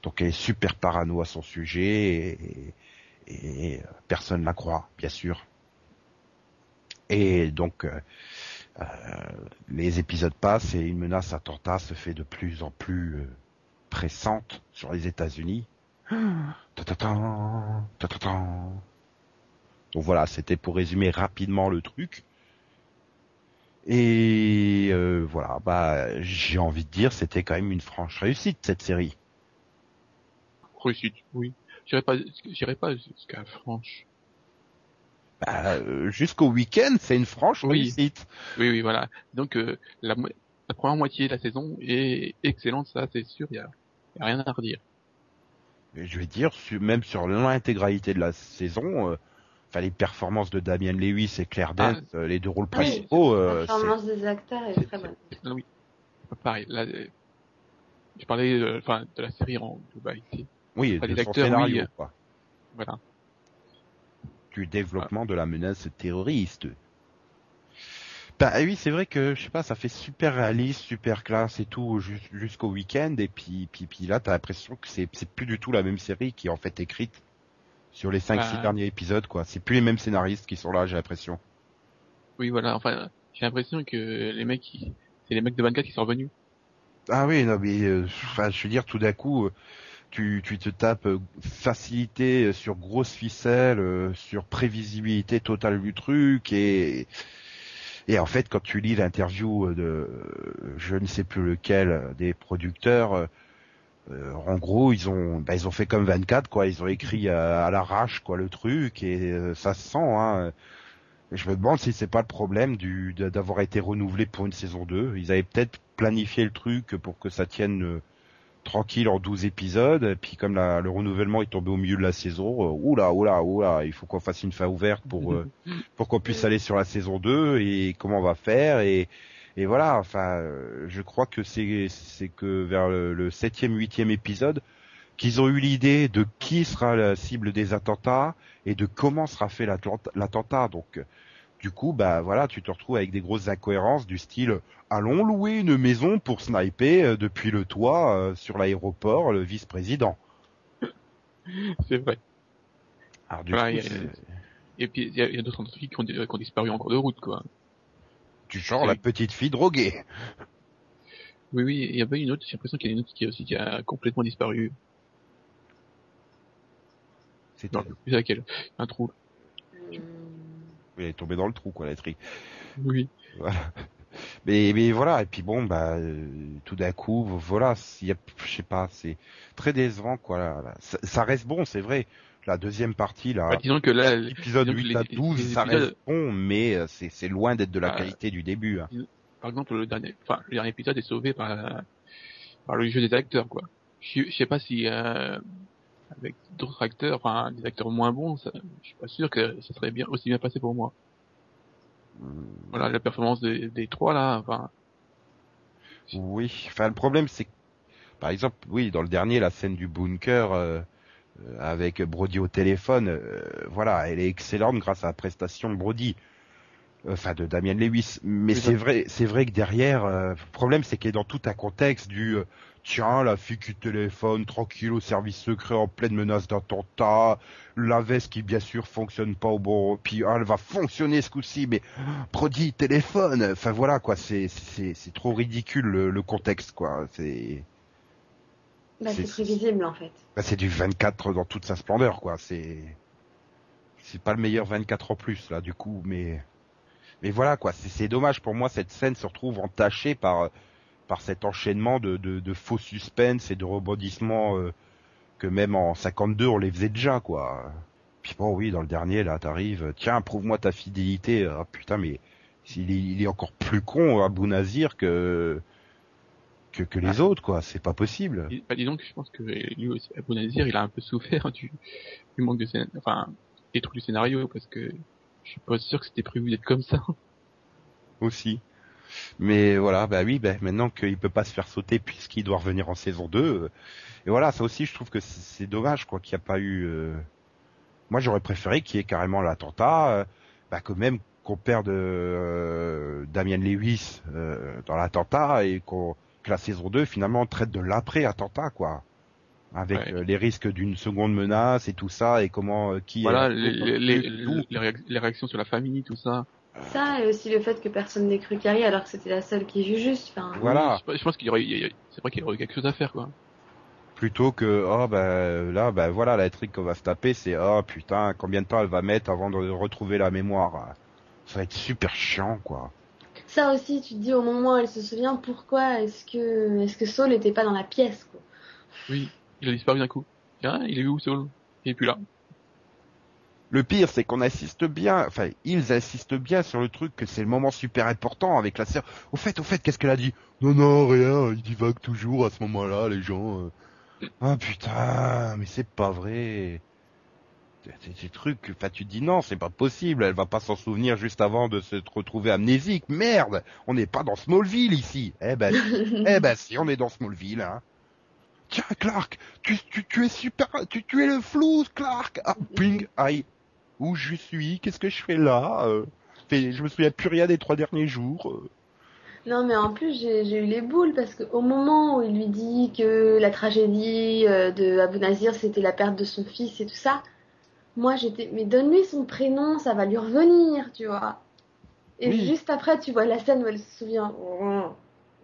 Donc elle est super parano à son sujet et, et, euh, personne ne la croit, bien sûr. Et donc euh, euh, les épisodes passent et une menace attentat se fait de plus en plus pressante sur les États-Unis. Donc voilà, c'était pour résumer rapidement le truc. Et voilà, bah j'ai envie de dire, c'était quand même une franche réussite cette série. Réussite, oui. J'irai pas, j'irai pas jusqu'à franche. Bah, euh, Jusqu'au week-end, c'est une franche Oui. réussite. Oui, oui, voilà. Donc euh, la, mo- la première moitié de la saison est excellente, ça c'est sûr. Il y a, y a rien à redire. Et je vais dire, su- même sur l'intégralité de la saison, euh, enfin les performances de Damien Lewis et Claire Ah. Dance, les deux rôles Oui, principaux, euh, La performance des acteurs est très bonne. Oui. Pareil. Là, je parlais, enfin, de la série en globalité. c'est- oui, pas de son scénario, oui. quoi. Voilà. du développement de la menace terroriste. Bah oui, c'est vrai que je sais pas, ça fait super réaliste, super classe et tout jus- jusqu'au week-end et puis puis puis là t'as l'impression que c'est c'est plus du tout la même série qui est en fait écrite sur les 5 6 Bah. derniers épisodes quoi. C'est plus les mêmes scénaristes qui sont là, j'ai l'impression. Oui, voilà. Enfin, j'ai l'impression que les mecs, c'est les mecs de 24 qui sont revenus. Ah oui, non mais euh, enfin je veux dire tout d'un coup euh, tu tu te tapes euh, facilité euh, sur grosse ficelle, euh, sur prévisibilité totale du truc et et en fait quand tu lis l'interview de je ne sais plus lequel des producteurs euh, en gros, ils ont, bah, ils ont fait comme 24, quoi. Ils ont écrit à l'arrache, quoi, le truc, et ça se sent. Hein. Je me demande si c'est pas le problème du d'avoir été renouvelé pour une saison 2. Ils avaient peut-être planifié le truc pour que ça tienne tranquille en 12 épisodes. Et puis comme la- le renouvellement est tombé au milieu de la saison, euh, oula, oula, oula, il faut qu'on fasse une fin ouverte pour euh, pour qu'on puisse aller sur la saison 2 et comment on va faire et et voilà. Enfin, euh, je crois que c'est c'est que vers le, septième, huitième épisode qu'ils ont eu l'idée de qui sera la cible des attentats et de comment sera fait l'attent- l'attentat. Donc, du coup, bah voilà, tu te retrouves avec des grosses incohérences du style allons louer une maison pour sniper euh, depuis le toit euh, sur l'aéroport le vice-président. C'est vrai. Alors du Voilà, coup, Et puis, il y a, a d'autres scientifiques qui ont, qui ont disparu en cours de route, quoi. du genre la petite fille droguée. Oui, oui, il y avait une autre, j'ai l'impression qu'il y en a une autre qui, aussi, qui a complètement disparu. C'est Non, plus laquelle. Un trou. Hum, elle est tombée dans le trou quoi la tri. Oui. Voilà. Mais, mais voilà, et puis bon, bah, euh, tout d'un coup, voilà, s'il y a, je sais pas, c'est très décevant, quoi. là, là. Ça, ça reste bon, c'est vrai. La deuxième partie, là, Bah, disons que là, l'épisode disons que 8 à les- 12, les ça épisodes- reste bon, mais euh, c'est c'est loin d'être de la Ah. qualité du début. hein. par exemple, le dernier, enfin, le dernier épisode est sauvé par, par le jeu des acteurs, quoi. Je, je sais pas si, euh, avec d'autres acteurs, enfin, des acteurs moins bons, ça, je suis pas sûr que ça serait bien, aussi bien passé pour moi. Voilà, la performance des, des trois, là, enfin, Oui, enfin le problème c'est que, par exemple, oui, dans le dernier, la scène du bunker euh, euh, avec Brody au téléphone, euh, voilà, elle est excellente grâce à la prestation de Brody, enfin de Damien Lewis. Mais Oui, c'est vrai, c'est vrai que derrière, euh, le problème c'est qu'il est dans tout un contexte du euh, tiens la fille qui téléphone tranquille au service secret en pleine menace d'attentat, la veste qui bien sûr fonctionne pas au bon, puis ah, elle va fonctionner ce coup-ci, mais Brody téléphone, enfin voilà quoi, c'est c'est c'est trop ridicule le, le contexte quoi, c'est Bah, c'est prévisible en fait. bah, c'est du 24 dans toute sa splendeur quoi, c'est c'est pas le meilleur 24 en plus là du coup, mais mais voilà quoi, c'est c'est dommage pour moi cette scène se retrouve entachée par par cet enchaînement de, de, de faux suspense et de rebondissements euh, que même en 52 on les faisait déjà quoi. Puis bon oui dans le dernier là t'arrives, tiens prouve-moi ta fidélité, ah putain mais il est, il est encore plus con Abou Nazir que que, que les autres quoi, c'est pas possible. Bah, dis donc, je pense que lui aussi, Abou Nazir, il a un peu souffert du, du manque de scénario, enfin, des trucs du scénario, parce que je suis pas sûr que c'était prévu d'être comme ça. aussi. Mais voilà, bah oui, bah maintenant qu'il peut pas se faire sauter puisqu'il doit revenir en saison 2. euh, et voilà, ça aussi, je trouve que c'est dommage, quoi, qu'il n'y a pas eu. euh, Moi, j'aurais préféré qu'il y ait carrément l'attentat, euh, bah que même qu'on perde euh, Damien Lewis euh, dans l'attentat et qu'on que la saison 2 finalement traite de l'après attentat, quoi. Avec Ouais. euh, les risques d'une seconde menace et tout ça et comment euh, qui voilà, est- les, les, les, tout. les réac- les réactions sur la famille, tout ça. Ça, et aussi le fait que personne n'ait cru Carrie alors que c'était la seule qui vit juste. Enfin, Voilà. Je, pense qu'il y aurait, c'est vrai qu'il y aurait eu quelque chose à faire, quoi. plutôt que oh bah là bah voilà la trick qu'on va se taper c'est oh putain combien de temps elle va mettre avant de retrouver la mémoire? Ça va être super chiant quoi Ça aussi, tu te dis au moment où elle se souvient, pourquoi est-ce que est-ce que Saul n'était pas dans la pièce quoi? Oui, il a disparu d'un coup. Tiens, il est où, Saul? Il est plus là. Le pire c'est qu'on insiste bien enfin ils insistent bien sur le truc que c'est le moment super important avec la sœur au fait au fait qu'est-ce qu'elle a dit? Non non rien il divague toujours à ce moment là les gens euh. ah putain mais c'est pas vrai C'est des trucs, enfin tu te dis non, c'est pas possible, elle va pas s'en souvenir juste avant de se retrouver amnésique, merde, on n'est pas dans Smallville ici. Eh ben, eh ben si, on est dans Smallville, hein. Tiens Clark, tu, tu, tu es super, tu, tu es le flou Clark. Ah, ping, aïe, où je suis, qu'est-ce que je fais là euh, Je me souviens plus rien des trois derniers jours. euh. Non, mais en plus, j'ai eu les boules parce qu'au moment où il lui dit que la tragédie euh, de Abou Nazir, c'était la perte de son fils et tout ça, moi j'étais, mais donne-lui son prénom, ça va lui revenir, tu vois. Et Oui. juste après, tu vois la scène où elle se souvient.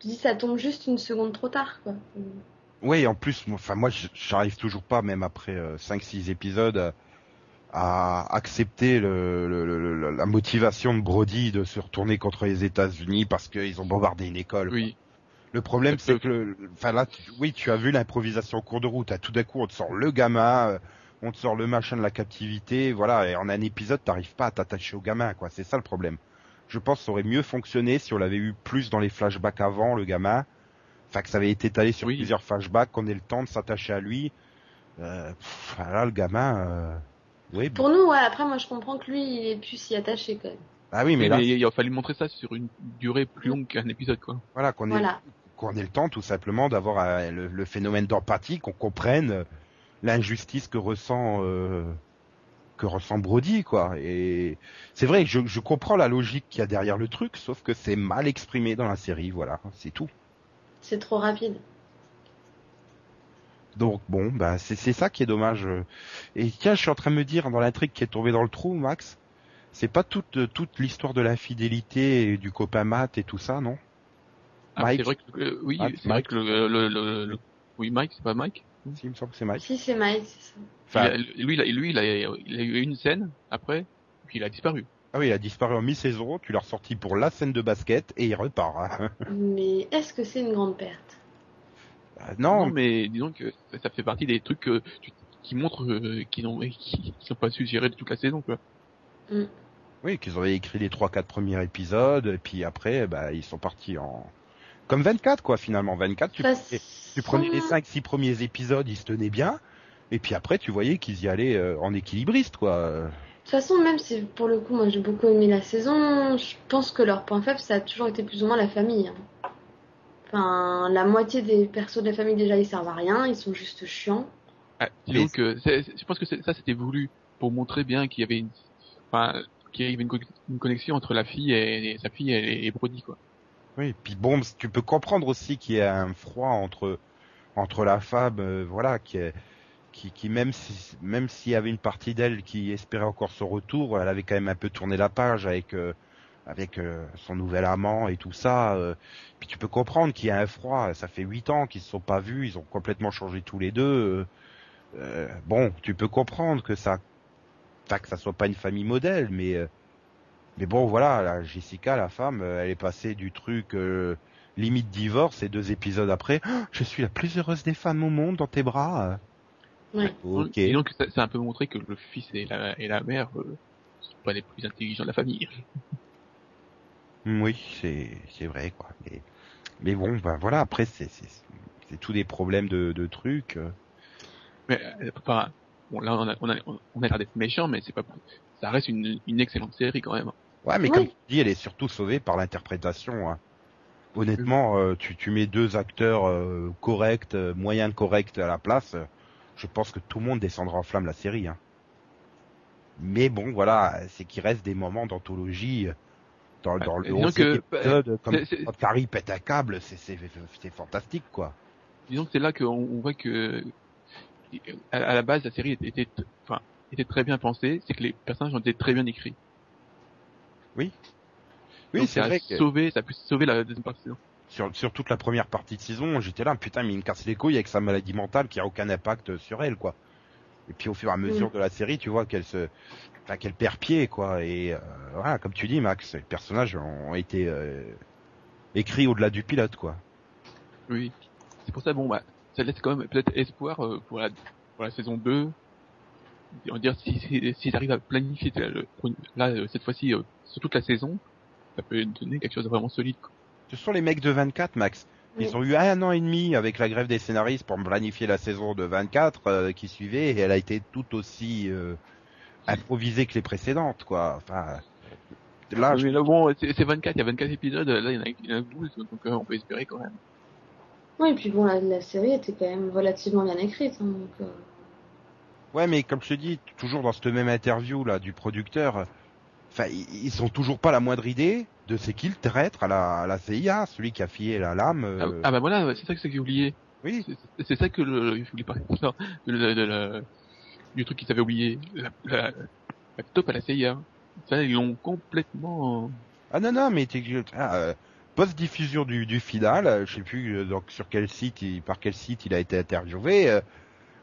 Tu dis, ça tombe juste une seconde trop tard, quoi. Oui, en plus, enfin moi, j'arrive toujours pas, même après 5-6 épisodes, à- accepter le, le- la motivation de Brody de se retourner contre les États-Unis parce qu'ils ont bombardé une école. Oui. Le problème, C'est que, le- enfin là, tu- oui, tu as vu l'improvisation au cours de route. À tout d'un coup, on te sort le gamin, euh, on te sort le machin de la captivité, voilà. Et en un épisode, t'arrives pas à t'attacher au gamin, quoi. C'est ça le problème. Je pense que ça aurait mieux fonctionné si on l'avait eu plus dans les flashbacks avant, le gamin. Enfin, que ça avait été étalé sur Oui. plusieurs flashbacks, qu'on ait le temps de s'attacher à lui. Euh, pff, là, le gamin, euh, oui. Pour nous, ouais, après, moi je comprends que lui, il ait pu s'y attacher quand même. Ah oui, mais Mais, là, il a fallu montrer ça sur une durée plus longue qu'un épisode, quoi. voilà, qu'on ait, qu'on ait le temps tout simplement d'avoir euh, le, le phénomène d'empathie, qu'on comprenne euh, l'injustice que ressent euh, que ressent Brody quoi. Et c'est vrai que je, je comprends la logique qu'il y a derrière le truc, sauf que c'est mal exprimé dans la série, voilà, c'est tout. C'est trop rapide. Donc bon, bah c'est c'est ça qui est dommage. Et tiens, je suis en train de me dire dans l'intrigue qui est tombée dans le trou, Max, c'est pas toute euh, toute l'histoire de l'infidélité et du copain Matt et tout ça, non? Ah, Mike? c'est vrai que, euh, oui, Ah, c'est vrai Mike. que le, le, le, le- oui, Mike, c'est pas Mike? Si, il me semble que c'est Mike. Si, c'est Mike. Enfin, Il a- lui, il a, lui, il a, il a eu une scène après, puis il a disparu. Ah oui, il a disparu en mi-saison, tu l'as ressorti pour la scène de basket et il repart. hein. Mais est-ce que c'est une grande perte? Ah, non, Non, mais disons que ça, fait partie des trucs que tu- qui montrent euh, qu'ils n'ont qui, pas su gérer toute la saison, quoi. oui, qu'ils avaient écrit les trois quatre premiers épisodes et puis après, bah, ils sont partis en comme 24 quoi finalement. 24, tu, De toute prenais- façon- tu prenais les cinq six premiers épisodes, ils se tenaient bien et puis après tu voyais qu'ils y allaient euh, en équilibriste quoi. De toute façon, même si pour le coup, moi j'ai beaucoup aimé la saison, je pense que leur point faible, ça a toujours été plus ou moins la famille. hein. Enfin, la moitié des persos de la famille, déjà, ils servent à rien, ils sont juste chiants. Ah, disons Mais- que c'est- c'est- je pense que ça c'était voulu pour montrer bien qu'il y avait une, enfin, qu'il y avait une, co- une connexion entre la fille et, et sa fille et, et Brody, quoi. Oui, puis bon, tu peux comprendre aussi qu'il y a un froid entre entre la femme, euh, voilà, qui est qui, qui même si même s'il y avait une partie d'elle qui espérait encore ce retour, elle avait quand même un peu tourné la page avec euh, avec euh, son nouvel amant et tout ça. euh. puis tu peux comprendre qu'il y a un froid. Ça fait huit ans qu'ils se sont pas vus, ils ont complètement changé tous les deux. euh. Bon, tu peux comprendre que ça, enfin, que ça soit pas une famille modèle, mais Mais bon, voilà, la Jessica, la femme, elle est passée du truc euh, limite divorce et deux épisodes après, Oh, je suis la plus heureuse des femmes au monde dans tes bras. Ouais. Ok. Et donc, ça, ça a un peu montré que le fils et la, et la mère euh, sont pas les plus intelligents de la famille. Mm, Oui, c'est c'est vrai quoi. Mais, mais bon, ben voilà, après c'est c'est c'est tous des problèmes de, de trucs. euh. Mais, euh, enfin, bon, là, on a, on a, on a l'air d'être méchant, mais c'est pas, ça reste une, une excellente série quand même. Ouais, mais Oui. comme tu dis, elle est surtout sauvée par l'interprétation. hein. Honnêtement, euh, tu, tu mets deux acteurs euh, corrects, euh, moyens corrects à la place, euh, je pense que tout le monde descendra en flamme la série. Hein. Mais bon, voilà, c'est qu'il reste des moments d'anthologie euh, dans, le 11 que, épisode, comme c'est- c'est- quand Carrie pète un câble, c'est fantastique quoi. Disons que c'est là qu'on on voit que, à, la base, la série était, était- enfin, était très bien pensée, c'est que les personnages ont été très bien écrits. Oui, Donc, c'est vrai que sauvé, ça a pu sauver la deuxième partie. de saison. sur, sur toute la première partie de saison, j'étais là, putain, mais il me casse les couilles avec sa maladie mentale qui a aucun impact sur elle, quoi. Et puis au fur et à mesure Mm. de la série, tu vois qu'elle se, enfin, qu'elle perd pied, quoi. Et euh, voilà, comme tu dis, Max, les personnages ont été euh, écrits au-delà du pilote, quoi. Oui. C'est pour ça, bon, bah, ça laisse quand même peut-être espoir euh, pour la, pour la saison 2. On va dire, si, si, s'ils arrivent à planifier là, euh, cette fois-ci, euh, sur toute la saison, ça peut donner quelque chose de vraiment solide. quoi. Ce sont les mecs de 24, Max. Ils ont eu un an et demi avec la grève des scénaristes pour planifier la saison de 24 euh, qui suivait et elle a été tout aussi euh, improvisée que les précédentes, quoi. Enfin, là, mais là, bon, c'est c'est 24, il y a 24 épisodes, là, il y en a, il y en a 12, donc euh, on peut espérer quand même. Oui, et puis bon, la, la série était quand même relativement bien écrite. hein, donc, euh, Ouais, mais comme je te dis, toujours dans cette même interview là du producteur, enfin, ils, ont toujours pas la moindre idée de c'est qui le traître à la, à la CIA, celui qui a filé la lame. Ah, euh, ah bah voilà, c'est ça que c'est que j'ai oublié. oui, C'est- ça que le, je voulais parler non, du truc qu'ils avaient oublié. La, la, la top à la CIA. Ça, ils l'ont complètement... ah non non, mais ah, euh, post diffusion du, du final, euh, je sais plus euh, donc sur quel site, il, par quel site il a été interviewé. euh,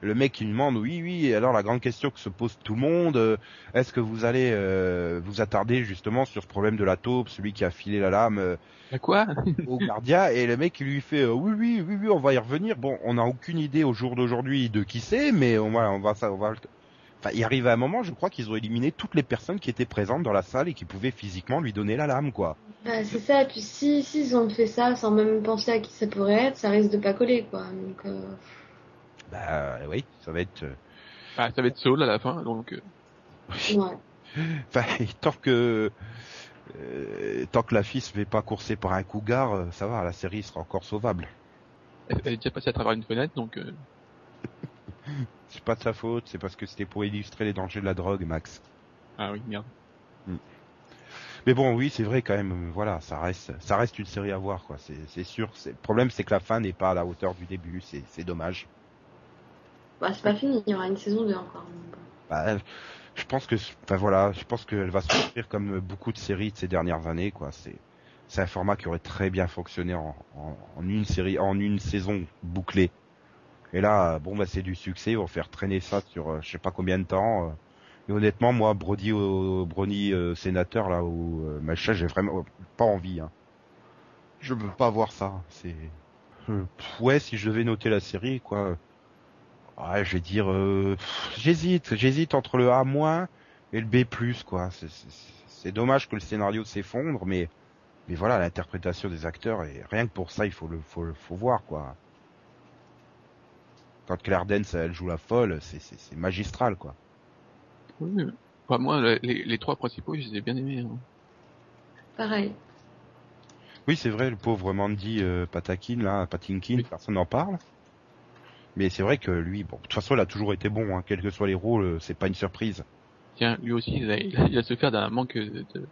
le mec il demande oui oui alors la grande question que se pose tout le monde euh, est-ce que vous allez euh, vous attarder justement sur ce problème de la taupe celui qui a filé la lame euh, quoi au gardien et le mec il lui fait euh, oui oui oui oui on va y revenir bon on n'a aucune idée au jour d'aujourd'hui de qui c'est mais on va on va ça on va enfin il arrive à un moment je crois qu'ils ont éliminé toutes les personnes qui étaient présentes dans la salle et qui pouvaient physiquement lui donner la lame quoi bah, c'est ça, puis si s'ils ont fait ça sans même penser à qui ça pourrait être, ça risque de pas coller, quoi. Donc, euh, bah oui ça va être euh, ah, Ça va être Saul à la fin, donc... euh, ouais. enfin tant que euh, tant que la fille se fait pas courser par un cougar euh, ça va la série sera encore sauvable elle, elle est déjà passée à travers une fenêtre, donc... euh, c'est pas de sa faute c'est parce que c'était pour illustrer les dangers de la drogue Max Ah oui, merde. Mais bon, oui, c'est vrai quand même. euh, Voilà, ça reste, ça reste une série à voir, quoi. C'est, c'est sûr. Le problème, c'est que la fin n'est pas à la hauteur du début. C'est, c'est dommage. Bah, c'est pas fini, il y aura une saison 2 encore. Bah, je pense que, enfin voilà, je pense qu'elle va se construire comme beaucoup de séries de ces dernières années, quoi. C'est, c'est un format qui aurait très bien fonctionné en, en, en une série, en une saison bouclée. Et là, bon, bah, c'est du succès. Ils vont faire traîner ça sur, euh, je sais pas combien de temps. euh. Et honnêtement, moi, Brody, au, Brony euh, sénateur là, ou euh, machin, j'ai vraiment pas envie. Hein. Je veux pas voir ça. C'est, euh, pff, ouais, si je devais noter la série, quoi. Ouais, je vais dire, euh, j'hésite, j'hésite entre le A- et le B+, quoi. C'est- C'est c'est dommage que le scénario s'effondre, mais mais voilà, l'interprétation des acteurs et rien que pour ça, il faut le faut, le- faut voir, quoi. Quand Claire Dance elle joue la folle, c'est c'est c'est magistral, quoi. Oui, enfin, moi, les, les trois principaux, je les ai bien aimés. hein. Pareil. Oui, c'est vrai, le pauvre Mandy euh, Patakin, là, Patinkin, Oui. personne n'en parle. Mais c'est vrai que lui, bon, de toute façon, il a toujours été bon, hein, quels que soient les rôles, euh, c'est pas une surprise. Tiens, lui aussi, il a, il a, il a souffert d'un manque de, de-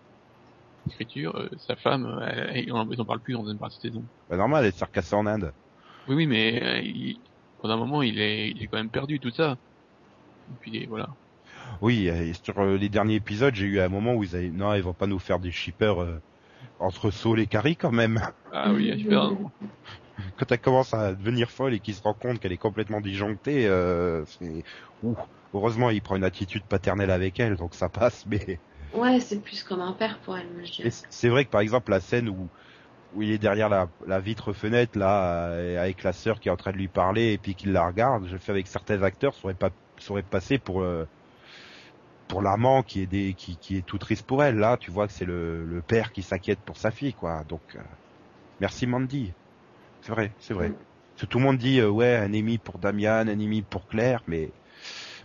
d'écriture. euh, sa femme, elle- elle- on- ils en parlent plus dans une partie de saison. Bah, normal, elle s'est recassée en Inde. Oui, oui, mais euh, il, pendant un moment, il est, il est quand même perdu, tout ça. Et puis voilà. Oui, et sur euh, les derniers épisodes, j'ai eu un moment où ils avaient, non, ils vont pas nous faire des shippers euh, entre Saul et Carrie quand même. Ah oui, super. Quand elle commence à devenir folle et qu'il se rend compte qu'elle est complètement disjonctée, euh, c'est, ouh, heureusement, il prend une attitude paternelle avec elle, donc ça passe, mais Ouais, c'est plus comme un père pour elle, moi je dirais. c'est vrai que par exemple la scène où où il est derrière la, la vitre fenêtre là euh, avec la sœur qui est en train de lui parler et puis qu'il la regarde, je le fais avec certains acteurs, ça aurait pas ça aurait passé pour euh, pour l'amant qui est des qui, qui est tout triste pour elle. Là, tu vois que c'est le, le père qui s'inquiète pour sa fille quoi. Donc euh, merci Mandy. C'est vrai, c'est vrai. Parce que tout le monde dit euh, ouais un ennemi pour Damian, un ennemi pour Claire, mais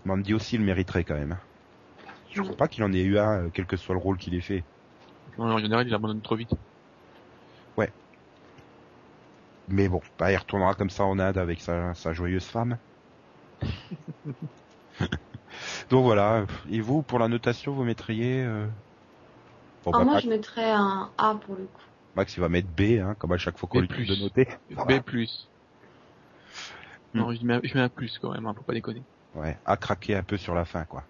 Mandy aussi le mériterait quand même. hein. Je crois pas qu'il en ait eu un, euh, quel que soit le rôle qu'il ait fait. En général, il abandonne trop vite. Mais bon, bah, il retournera comme ça en Inde avec sa, sa joyeuse femme. Donc voilà. Et vous, pour la notation, vous mettriez euh... bon, Ah, bah, moi je mettrais un A pour le coup. Max, il va mettre B, hein, comme à chaque fois qu'on lui demande de noter. B+. plus. Hmm. Non, je mets, un- je mets un plus quand même, hein, pour pas déconner. Ouais, à craquer un peu sur la fin, quoi.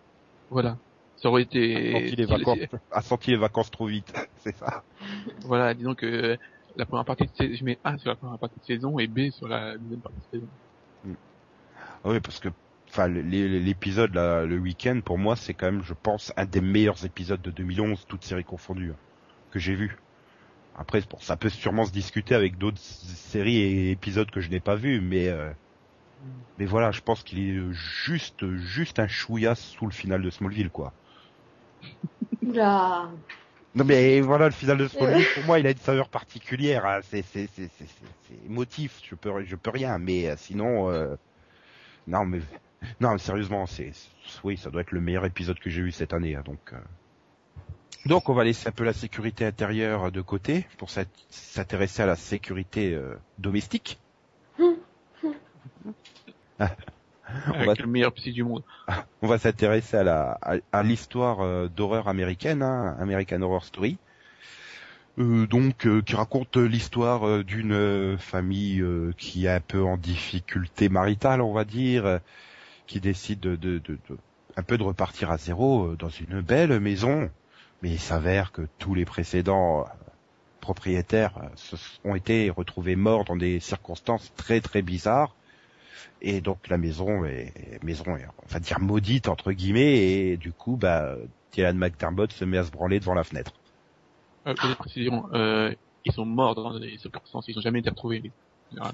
Voilà. Ça aurait A été... senti les si- vacances, si- a senti les vacances trop vite, c'est ça. Voilà, disons que la première partie de saison, je mets A sur la première partie de saison et B sur la deuxième partie de saison. Ah Oui, parce que, enfin, l'épisode le week-end, pour moi, c'est quand même, je pense, un des meilleurs épisodes de 2011, toutes séries confondues, hein, que j'ai vu. Après, bon, ça peut sûrement se discuter avec d'autres séries et épisodes que je n'ai pas vus, mais euh, mais voilà, je pense qu'il est juste juste un chouïa sous le final de Smallville, quoi. Oula. Non mais voilà, le final de Smallville, pour moi, il a une saveur particulière. hein. C'est c'est c'est c'est c'est- émotif. Je peux je peux rien, mais euh, sinon, euh, non mais non mais sérieusement, c'est c'est- oui, ça doit être le meilleur épisode que j'ai eu cette année. hein, donc euh. Donc on va laisser un peu la sécurité intérieure de côté pour s'int- s'intéresser à la sécurité euh, domestique. Avec va- le meilleur psy du monde. On va s'intéresser à la à, à l'histoire euh, d'horreur américaine, hein, American Horror Story. Euh, donc euh, qui raconte l'histoire d'une famille qui est un peu en difficulté maritale, on va dire, qui décide de, de, de- de- un peu de repartir à zéro dans une belle maison, mais il s'avère que tous les précédents euh, propriétaires euh, ont été retrouvés morts dans des circonstances très très bizarres. Et donc la maison est maison est, on va dire maudite entre guillemets et du coup bah Dylan McDermott se met à se branler devant la fenêtre. Euh, euh, ils sont morts dans des circonstances, ils ont jamais été retrouvés. La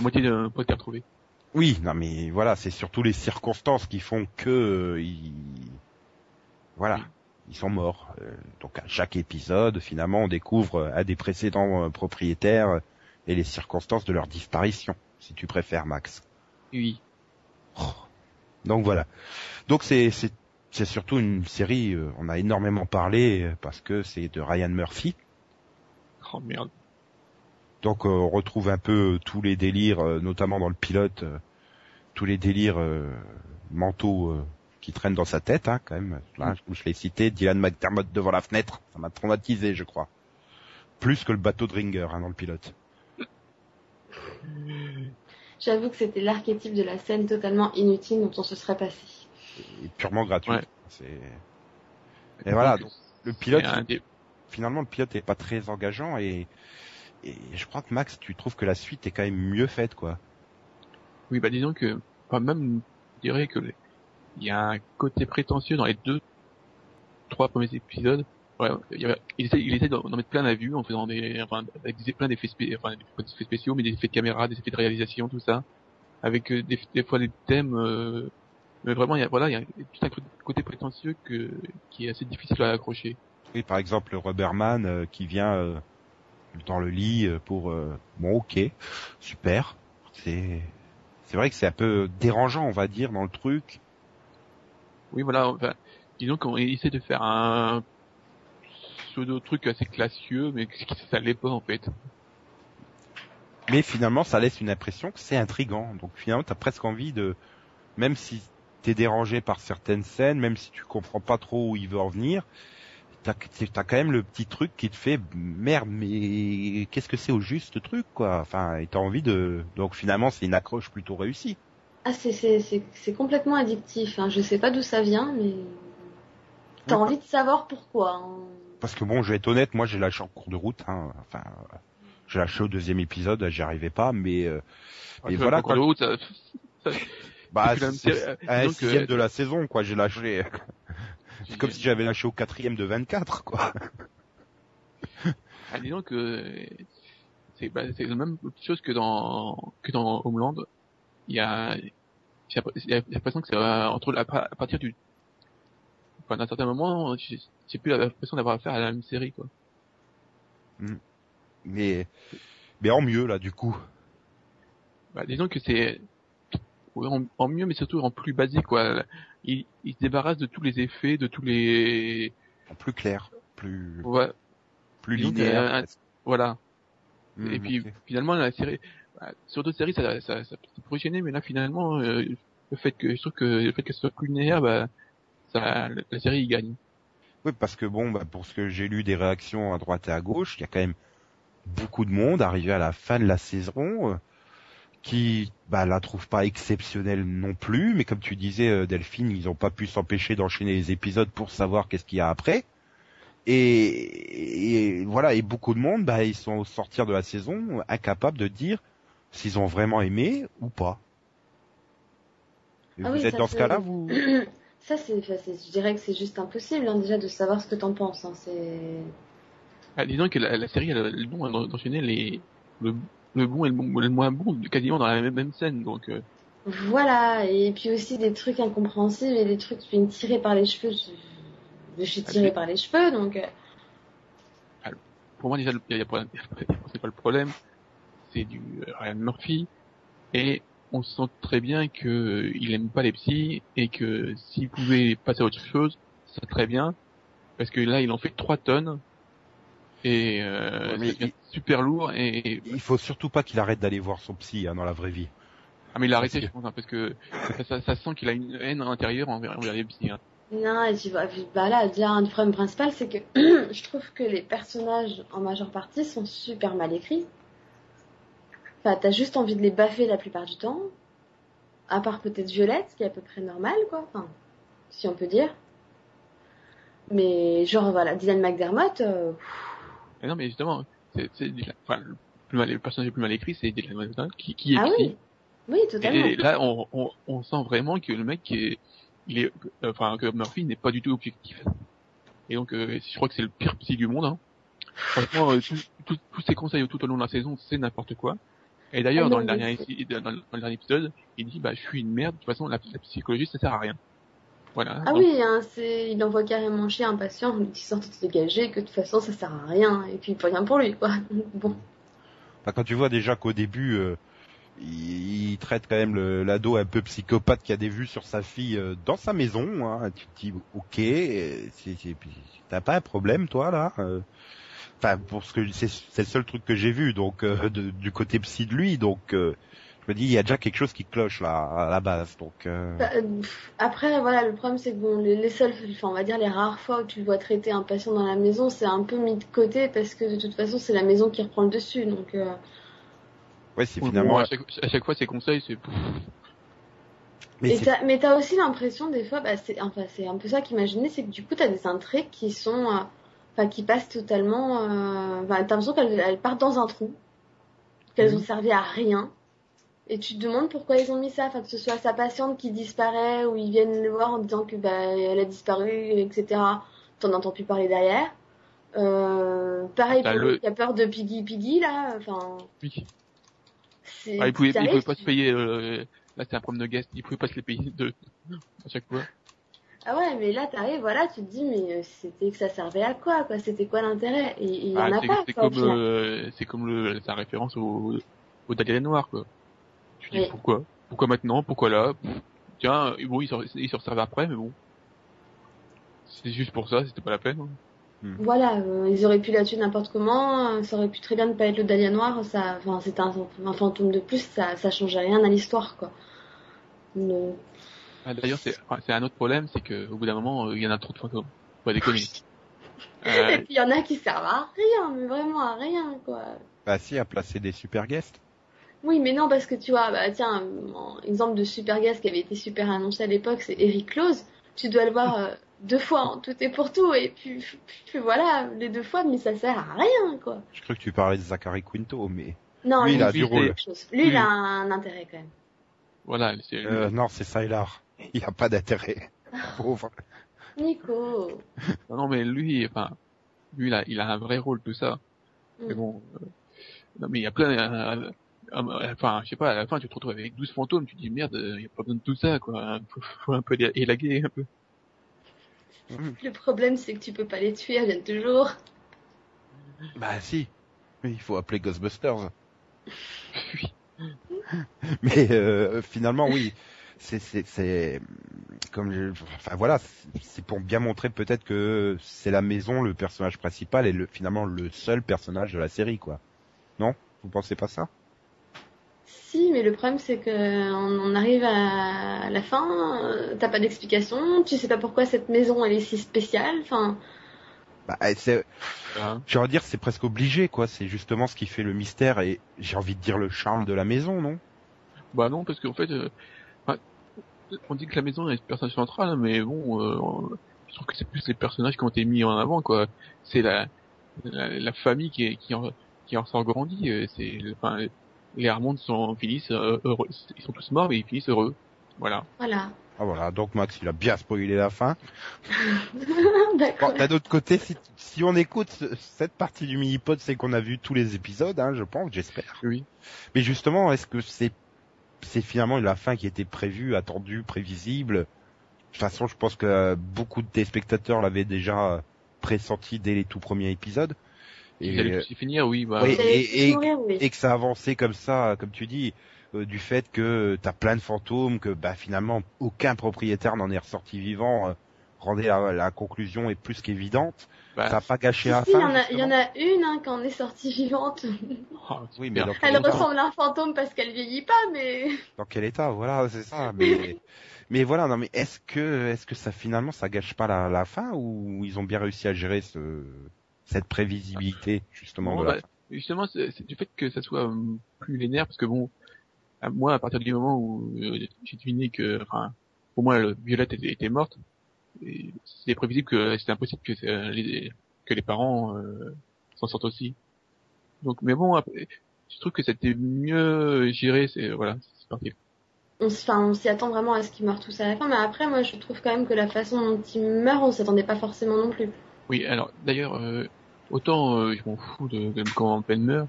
moitié n'a pas été retrouvée. Oui, non mais voilà, c'est surtout les circonstances qui font que euh, ils voilà. Ils sont morts. Euh, donc à chaque épisode, finalement, on découvre euh, un des précédents euh, propriétaires et les circonstances de leur disparition, si tu préfères Max. Oui. Donc voilà. Donc c'est c'est c'est surtout une série, on a énormément parlé parce que c'est de Ryan Murphy. Oh merde. Donc on retrouve un peu tous les délires, notamment dans le pilote, tous les délires mentaux qui traînent dans sa tête, hein, quand même. Là, je, je l'ai cité, Dylan McDermott devant la fenêtre, ça m'a traumatisé, je crois. Plus que le bateau de Ringer hein, dans le pilote. J'avoue que c'était l'archétype de la scène totalement inutile dont on se serait passé. Et purement gratuit. Ouais. C'est Et voilà, Donc, le pilote, finalement le pilote est pas très engageant et et je crois que Max, tu trouves que la suite est quand même mieux faite, quoi. Oui, bah disons que, enfin même, je dirais que les- il y a un côté prétentieux dans les deux, trois premiers épisodes. Il, y essaie, d'en mettre plein à vue en faisant des, enfin, avec des, plein d'effets enfin, des effets spéciaux, mais des effets de caméra, des effets de réalisation, tout ça, avec euh, des, des fois des thèmes. euh, mais vraiment, il y a, voilà, il y a tout un côté prétentieux que, qui est assez difficile à accrocher. Oui, par exemple, le Rubberman euh, qui vient euh, dans le lit pour bon, ok, super. C'est c'est vrai que c'est un peu dérangeant, on va dire, dans le truc. Oui, voilà, enfin, disons qu'on essaie de faire un pseudo truc assez classieux, mais ça l'est pas en fait. Mais finalement, ça laisse une impression que c'est intrigant. Donc finalement, t'as presque envie de, même si t'es dérangé par certaines scènes, même si tu comprends pas trop où il veut en venir, t'as as quand même le petit truc qui te fait merde, mais qu'est-ce que c'est au juste truc, quoi. Enfin, t'as envie de. Donc finalement, c'est une accroche plutôt réussie. Ah, c'est, c'est, c'est, c'est complètement addictif. Hein. Je sais pas d'où ça vient, mais t'as Oui. envie de savoir pourquoi. hein. Parce que bon, je vais être honnête, moi j'ai lâché en cours de route. Hein. Enfin, euh, j'ai lâché au deuxième épisode, j'y arrivais pas, mais euh, ça, voilà, en cours de route, ça- bah c'est un donc, sixième euh, de la saison, quoi. J'ai lâché. C'est comme si j'avais lâché au quatrième de 24, quoi. Ah, disons que c'est bah, c'est la même chose que dans que dans Homeland. Il y a j'ai l'impression que c'est entre à partir du enfin, d'un certain moment, j'ai plus l'impression d'avoir affaire à la même série quoi. Mais, mais en mieux, là, du coup. Bah, disons que c'est en, en mieux, mais surtout en plus basique quoi. Il, il se débarrasse de tous les effets, de tous les En plus clair, plus, ouais, plus linéaire. euh, voilà. Hmm, Et puis finalement la série, sur d'autres séries ça ça, ça peut fonctionner, mais là finalement euh, le fait que je trouve que le fait qu'elle soit plus linéaire, bah ça la, série y gagne. Oui, parce que bon, bah, pour ce que j'ai lu des réactions à droite et à gauche, il y a quand même beaucoup de monde arrivé à la fin de la saison euh, qui bah, la trouve pas exceptionnelle non plus, mais comme tu disais euh, Delphine, ils ont pas pu s'empêcher d'enchaîner les épisodes pour savoir qu'est-ce qu'il y a après. Et, et voilà, et beaucoup de monde, bah, ils sont au sortir de la saison incapables de dire s'ils ont vraiment aimé ou pas. Ah vous oui, êtes dans ce cas-là, vous Ça, c'est, je dirais que c'est juste impossible, hein, déjà, de savoir ce que t'en penses. Hein. C'est... Ah, disons que la, la série elle a le don d'enchaîner les le, le bon et le, bon, le moins bon quasiment dans la même, même scène, donc euh, Voilà, et puis aussi des trucs incompréhensibles et des trucs qui viennent tirer par les cheveux. Je, je suis tirée Ah, par les cheveux, donc... euh, pour moi déjà il y a, c'est pas le problème, c'est du Ryan Murphy et on sent très bien que euh, il aime pas les psys et que s'il pouvait passer à autre chose, ça très bien parce que là il en fait 3 tonnes et euh, Ouais, super lourd et Il faut surtout pas qu'il arrête d'aller voir son psy hein, dans la vraie vie. ah mais il a arrêté je pense hein, parce que ça, ça, ça sent qu'il a une haine intérieure envers, envers les psys. hein. Non, et tu vois, bah là, déjà, un problème principal, c'est que je trouve que les personnages, en majeure partie, sont super mal écrits. Enfin, t'as juste envie de les baffer la plupart du temps. À part peut-être Violette, ce qui est à peu près normal, quoi. Enfin, si on peut dire. Mais genre, voilà, Dylan McDermott, euh, Mais non mais justement c'est enfin, le, plus mal, le personnage le plus mal écrit c'est Dylan Mulvaney qui, qui ah écrit oui, oui, totalement. Et là, on, on, on sent vraiment que le mec est, il est, euh, enfin, que Murphy n'est pas du tout objectif. Et donc, euh, je crois que c'est le pire psy du monde. Hein. Franchement, euh, tous ses conseils tout au long de la saison, c'est n'importe quoi. Et d'ailleurs, Ah dans, dans, le- dans le dernier épisode, il dit, bah, je suis une merde. De toute façon, la, la psychologie, ça sert à rien. Voilà. Ah Donc, oui, hein, c'est, il envoie carrément chier un patient en lui disant de se dégager, que de toute façon ça sert à rien, et puis il peut rien pour lui, quoi. Bon. Enfin, quand tu vois déjà qu'au début, euh, il, il traite quand même l'ado un peu psychopathe qui a des vues sur sa fille euh, dans sa maison, hein, tu te dis, ok, euh, t'as pas un problème toi là euh Enfin, pour ce que c'est le seul truc que j'ai vu, donc euh, de- du côté psy de lui, donc euh, je me dis il y a déjà quelque chose qui cloche là à la base, donc. euh, Bah, Après, voilà, le problème c'est que bon, les, les seules, enfin, on va dire les rares fois où tu le vois traiter un patient dans la maison, c'est un peu mis de côté parce que de toute façon c'est la maison qui reprend le dessus, donc. euh, ouais, c'est bon, finalement. à, chaque, à chaque fois, ses conseils, c'est, Mais t'as- mais t'as aussi l'impression des fois, bah, c'est enfin c'est un peu ça qu'imaginer, c'est que du coup t'as des intrigues qui sont, euh, enfin qui passent totalement, euh, enfin, t'as l'impression qu'elles elles partent dans un trou, qu'elles Mhm. ont servi à rien, et tu te demandes pourquoi ils ont mis ça, enfin que ce soit sa patiente qui disparaît ou ils viennent le voir en disant que bah elle a disparu, etc. T'en entends plus parler derrière. Euh, pareil le- le qui a peur de Piggy Piggy là, enfin oui. c'est. Ah, il pouvait, il t'arrives, pouvait pas se payer, euh, là, c'est un problème de guest, il pouvait pas se les payer deux, à chaque fois. Ah ouais, mais là, t'arrives, voilà, tu te dis, mais euh, c'était que ça servait à quoi, quoi? C'était quoi l'intérêt? Il y Ah, en a c'est pas, c'est comme, euh, c'est comme le, sa référence au, au Dahlia Noir, quoi. Tu dis Oui. pourquoi? Pourquoi maintenant? Pourquoi là? Tiens, euh, bon, il se, il se servait après, mais bon. C'est juste pour ça, c'était pas la peine. hein. Voilà, euh, ils auraient pu la tuer n'importe comment, euh, ça aurait pu très bien ne pas être le Dahlia Noir, ça, enfin, c'était un, un fantôme de plus, ça, ça changeait rien à l'histoire, quoi. Donc, Ah, D'ailleurs, c'est enfin, c'est un autre problème, c'est que au bout d'un moment, euh, il y en a trop de fantômes. Pas déconner. Et Euh, puis il y en a qui servent à rien, mais vraiment à rien, quoi. Bah si, à placer des super guests. Oui, mais non, parce que tu vois, bah tiens, un exemple de super gaz qui avait été super annoncé à l'époque, c'est Eric Close. Tu dois le voir euh, deux fois, en tout et pour tout, et puis, puis voilà, les deux fois, mais ça sert à rien, quoi. Je crois que tu parlais de Zachary Quinto, mais Non, Lui, il a du c'est- rôle. autre chose. Lui, il a un intérêt quand même. voilà, c'est Euh, non, c'est Sylar. Il a pas d'intérêt. Pauvre. Nico. Non, non, mais lui, enfin, lui, il a, il a un vrai rôle, tout ça. Mais Mm. bon, euh, non, mais il y a plein, euh, euh, enfin, je sais pas, à la fin, tu te retrouves avec 12 fantômes, tu te dis, merde, il y a pas besoin de tout ça, quoi. Faut, faut un peu élaguer, un peu. Le problème, c'est que tu peux pas les tuer, elles viennent toujours. Bah si. Oui, Il faut appeler Ghostbusters. Oui. Mais euh, finalement, oui, c'est c'est c'est comme je- enfin voilà, c'est- c'est pour bien montrer peut-être que c'est la maison le personnage principal et le finalement le seul personnage de la série quoi. Non? Vous pensez pas ça? Si, mais le problème, c'est que on on arrive à la fin, euh, t'as pas d'explication, tu sais pas pourquoi cette maison, elle est si spéciale, enfin, Bah c'est j'ai envie de dire c'est presque obligé quoi, c'est justement ce qui fait le mystère et j'ai envie de dire le charme de la maison, non? Bah non, parce qu'en fait, euh, on dit que la maison est le personnage central, mais bon, euh, je trouve que c'est plus les personnages qui ont été mis en avant, quoi. C'est la, la, la famille qui, est, qui, en, qui en sort C'est, enfin, les Harmonds sont finissent euh, heureux. Ils sont tous morts, mais ils finissent heureux. Voilà. voilà. Ah voilà, donc Max il a bien spoilé la fin. D'accord. Bon, d'un autre côté, si, si on écoute ce- cette partie du mini-pod, c'est qu'on a vu tous les épisodes, hein, je pense, j'espère. Oui. Mais justement, est-ce que c'est c'est finalement la fin qui était prévue, attendue, prévisible De toute façon, je pense que beaucoup de téléspectateurs l'avaient déjà pressenti dès les tout premiers épisodes. Finir, oui. Bah, Oui, oui. et que ça avançait comme ça, comme tu dis, euh, du fait que t'as plein de fantômes, que bah finalement aucun propriétaire n'en est ressorti vivant, euh, rendait la, la conclusion est plus qu'évidente. Bah, Ça a pas gâché Si, la si, il y fin. en a, il y en a une hein, qui en est sortie vivante. oh, Oui, mais Elle ressemble à un fantôme parce qu'elle vieillit pas, mais dans quel état Voilà, c'est ça. Mais mais voilà, non, mais est-ce que est-ce que ça finalement ça gâche pas la, la fin ou ils ont bien réussi à gérer ce cette prévisibilité justement Bon, de la bah, fin? justement, c'est du fait que ça soit hum, plus linéaire, parce que bon, à moi, à partir du moment où euh, j'ai deviné que, enfin, pour moi, le Violette était, était morte, c'est prévisible que c'était impossible que euh, les, que les parents euh, s'en sortent aussi. Donc, mais bon, après, je trouve que c'était mieux géré, c'est voilà, c'est parti. on, enfin, on s'y attend vraiment à ce qu'ils meurent tous à la fin. Mais après, moi, je trouve quand même que la façon dont ils meurent, on s'attendait pas forcément non plus. Oui, alors d'ailleurs, euh, autant euh, je m'en fous de, de comment Ben meurt,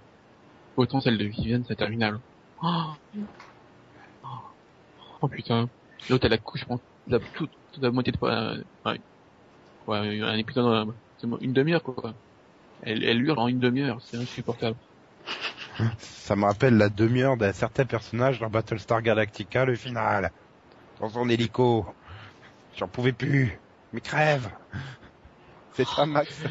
autant celle de Viviane, c'est terminable. Oh, oh, oh, putain, l'autre elle a couché, je pense, la, toute, toute la moitié de euh, ouais, ouais, un épisode, euh, une demi-heure quoi. Elle, elle hurle en une demi-heure, c'est insupportable. Ça me rappelle la demi-heure d'un certain personnage dans Battlestar Galactica, le final. Dans son hélico. J'en pouvais plus. Mais crève. C'est ça, Max.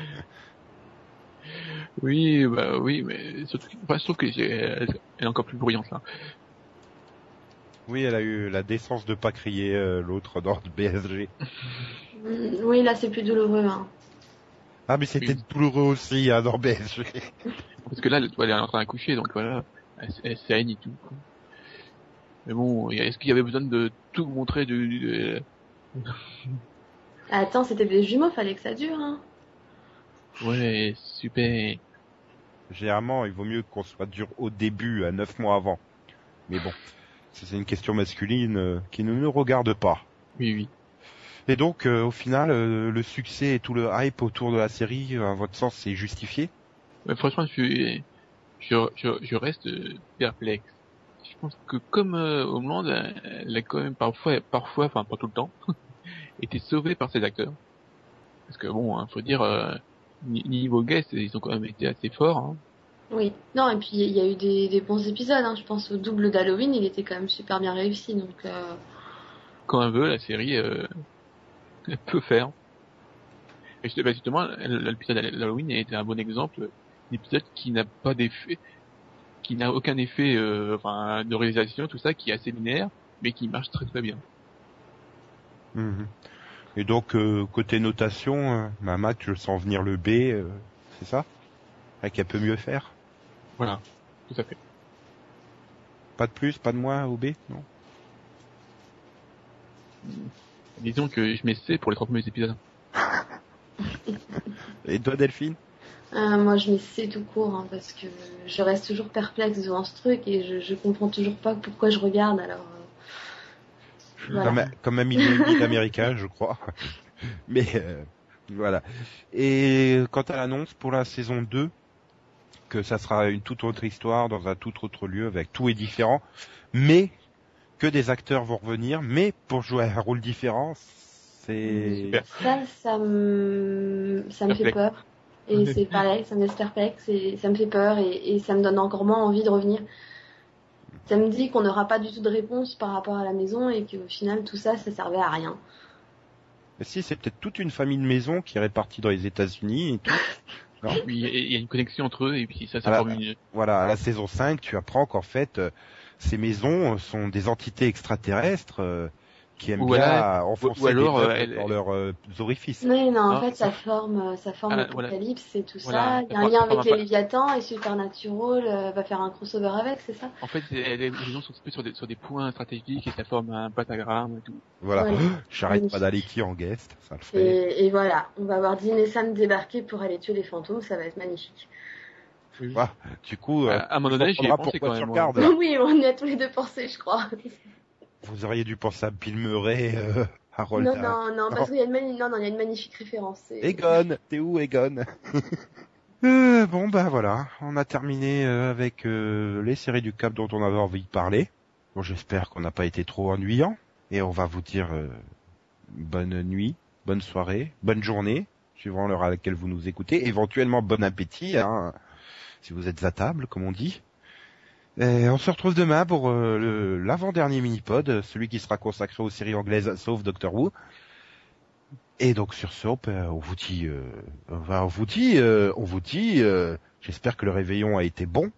Oui, bah oui, mais surtout, enfin, trouve que j'ai- elle est encore plus bruyante là. Oui, elle a eu la décence de pas crier euh, l'autre dans le BSG. Mm, Oui, là, c'est plus douloureux. Hein. Ah, mais c'était Oui. douloureux aussi hein, dans BSG. Parce que là, elle, elle est en train d'accoucher, donc voilà, elle, elle saigne et tout. quoi. Mais bon, est-ce qu'il y avait besoin de tout montrer de, de- Attends, c'était des jumeaux, fallait que ça dure. Hein. Ouais, super. Généralement, il vaut mieux qu'on soit dur au début, à neuf mois avant. Mais bon, c'est une question masculine euh, qui ne nous regarde pas. Oui, oui. Et donc, euh, au final, euh, le succès et tout le hype autour de la série, à votre sens, c'est justifié? Franchement, je, suis- je, je, je reste perplexe. Je pense que comme euh, Homeland, elle a quand même parfois, parfois, enfin pas tout le temps, été sauvée par ses acteurs. Parce que bon, hein, faut dire, euh, ni- niveau guest, ils ont quand même été assez forts. Hein. Oui. Non, et puis il y a eu des, des bons épisodes. Hein. Je pense au double d'Halloween, il était quand même super bien réussi. Donc, euh... Quand elle veut, la série, euh, elle peut faire. Et justement, l'épisode d'Halloween était un bon exemple d'un épisode qui n'a pas d'effet, qui n'a aucun effet euh, enfin, de réalisation, tout ça, qui est assez linéaire, mais qui marche très très bien. Mhm. Et donc, euh, côté notation, euh, ma Mac, je sens venir le B, euh, c'est ça? Avec un peu mieux faire? Voilà, tout à fait. Pas de plus, pas de moins au B Non Disons que je mets C pour les trois premiers épisodes. Et toi, Delphine ah, moi, je mets C tout court hein, parce que je reste toujours perplexe devant ce truc et je, je comprends toujours pas pourquoi je regarde. Alors, euh, voilà. comme, un, comme demi d'Américains, je crois. Mais euh, voilà. Et quant à l'annonce pour la saison 2, que ça sera une toute autre histoire dans un tout autre lieu avec tout est différent, mais que des acteurs vont revenir, mais pour jouer un rôle différent, c'est. Ça, ça me, ça me fait peur. Et c'est pareil, ça me laisse perplexe et ça me fait peur et, et ça me donne encore moins envie de revenir. Ça me dit qu'on n'aura pas du tout de réponse par rapport à la maison et qu'au final tout ça, ça servait à rien. Mais si c'est peut-être toute une famille de maisons qui est répartie dans les États-Unis et tout. Oui, il y a une connexion entre eux et puis ça, ça forme une. Voilà, à la saison 5, tu apprends qu'en fait, euh, ces maisons sont des entités extraterrestres euh, qui aiment Ou bien alors- enfoncer ou alors, des euh, elle- dans leurs euh, orifices. Mais non, en Non, fait, ça- ça forme, euh, ça forme Ah, voilà. l'Apocalypse et tout Voilà, ça. Il y a un lien avec les Léviathans et Supernatural euh, va faire un crossover avec, c'est ça? En fait, les les gens sont plus sur des, sur des points stratégiques et ça forme un pentagramme et tout. Voilà, Ouais. j'arrête Oui. pas d'aller qui en guest, ça le fait. et, et voilà, on va voir Dean et Sam débarquer pour aller tuer les fantômes, ça va être magnifique. Ah, du coup, euh, à, à un moment donné, j'y ai pensé quand tu même. regardes. Voilà. Oui, on y a tous les deux pensé, je crois. Vous auriez dû penser à Bill Murray, euh, Harold. Non, non, non, parce qu'il y a une, mani- non, non, il y a une magnifique référence. Egon, t'es où Egon? Euh, Bon bah voilà, on a terminé euh, avec euh, les séries du Cap dont on avait envie de parler. Bon, j'espère qu'on n'a pas été trop ennuyant et on va vous dire euh, bonne nuit, bonne soirée, bonne journée, suivant l'heure à laquelle vous nous écoutez. Éventuellement bon appétit, hein, si vous êtes à table, comme on dit. Et on se retrouve demain pour euh, l'avant-dernier mini-pod, celui qui sera consacré aux séries anglaises sauf Doctor Who. Et donc sur ce, on, peut- on vous dit, euh, on vous dit, euh, on vous dit, euh, j'espère que le réveillon a été bon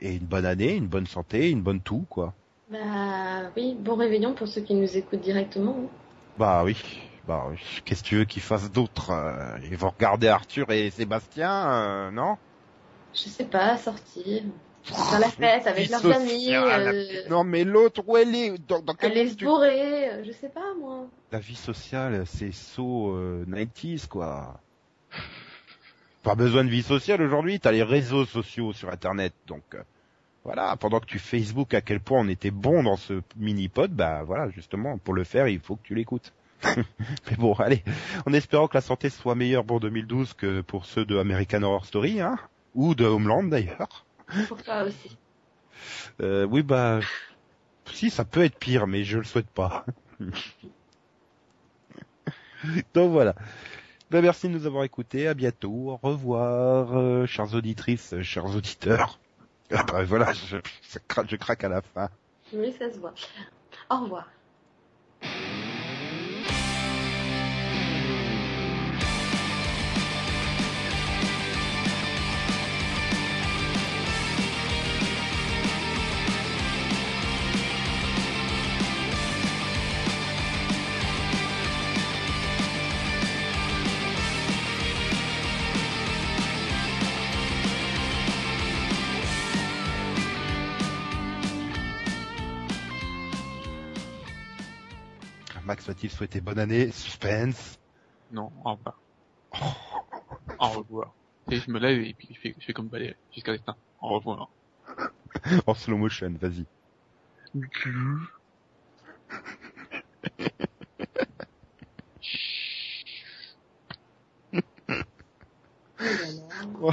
et une bonne année, une bonne santé, une bonne tout quoi. Bah oui, bon réveillon pour ceux qui nous écoutent directement. hein. Bah oui, bah oui. Qu'est-ce que tu veux qu'ils fassent d'autre euh, Ils vont regarder Arthur et Sébastien, euh, non? Je sais pas, sortir, faire la fête avec Vie leur famille, sociale. euh, Non mais l'autre où elle est? Dans, dans se tu- bourrer, euh, je sais pas moi. La vie sociale, c'est so euh, 90s quoi. Pas besoin de vie sociale aujourd'hui, t'as les réseaux sociaux sur internet, donc euh, voilà, pendant que tu Facebook à quel point on était bon dans ce mini-pod, bah voilà, justement, pour le faire, il faut que tu l'écoutes. Mais bon, allez, en espérant que la santé soit meilleure pour 2012 que pour ceux de American Horror Story, hein, ou de Homeland d'ailleurs. Pour toi aussi. Euh, oui, bah, si, ça peut être pire, mais je le souhaite pas. Donc voilà. Ben, merci de nous avoir écoutés. À bientôt. Au revoir, euh, chères auditrices, chers auditeurs. Ah bah, voilà, je, je craque- je craque à la fin. Oui, ça se voit. Au revoir. Max va-t-il souhaiter bonne année Suspense? Non, au revoir. Au revoir. Et je me lève et puis je fais, je fais comme Valérie, jusqu'à l'instant. Au revoir. En slow motion, vas-y. Oh.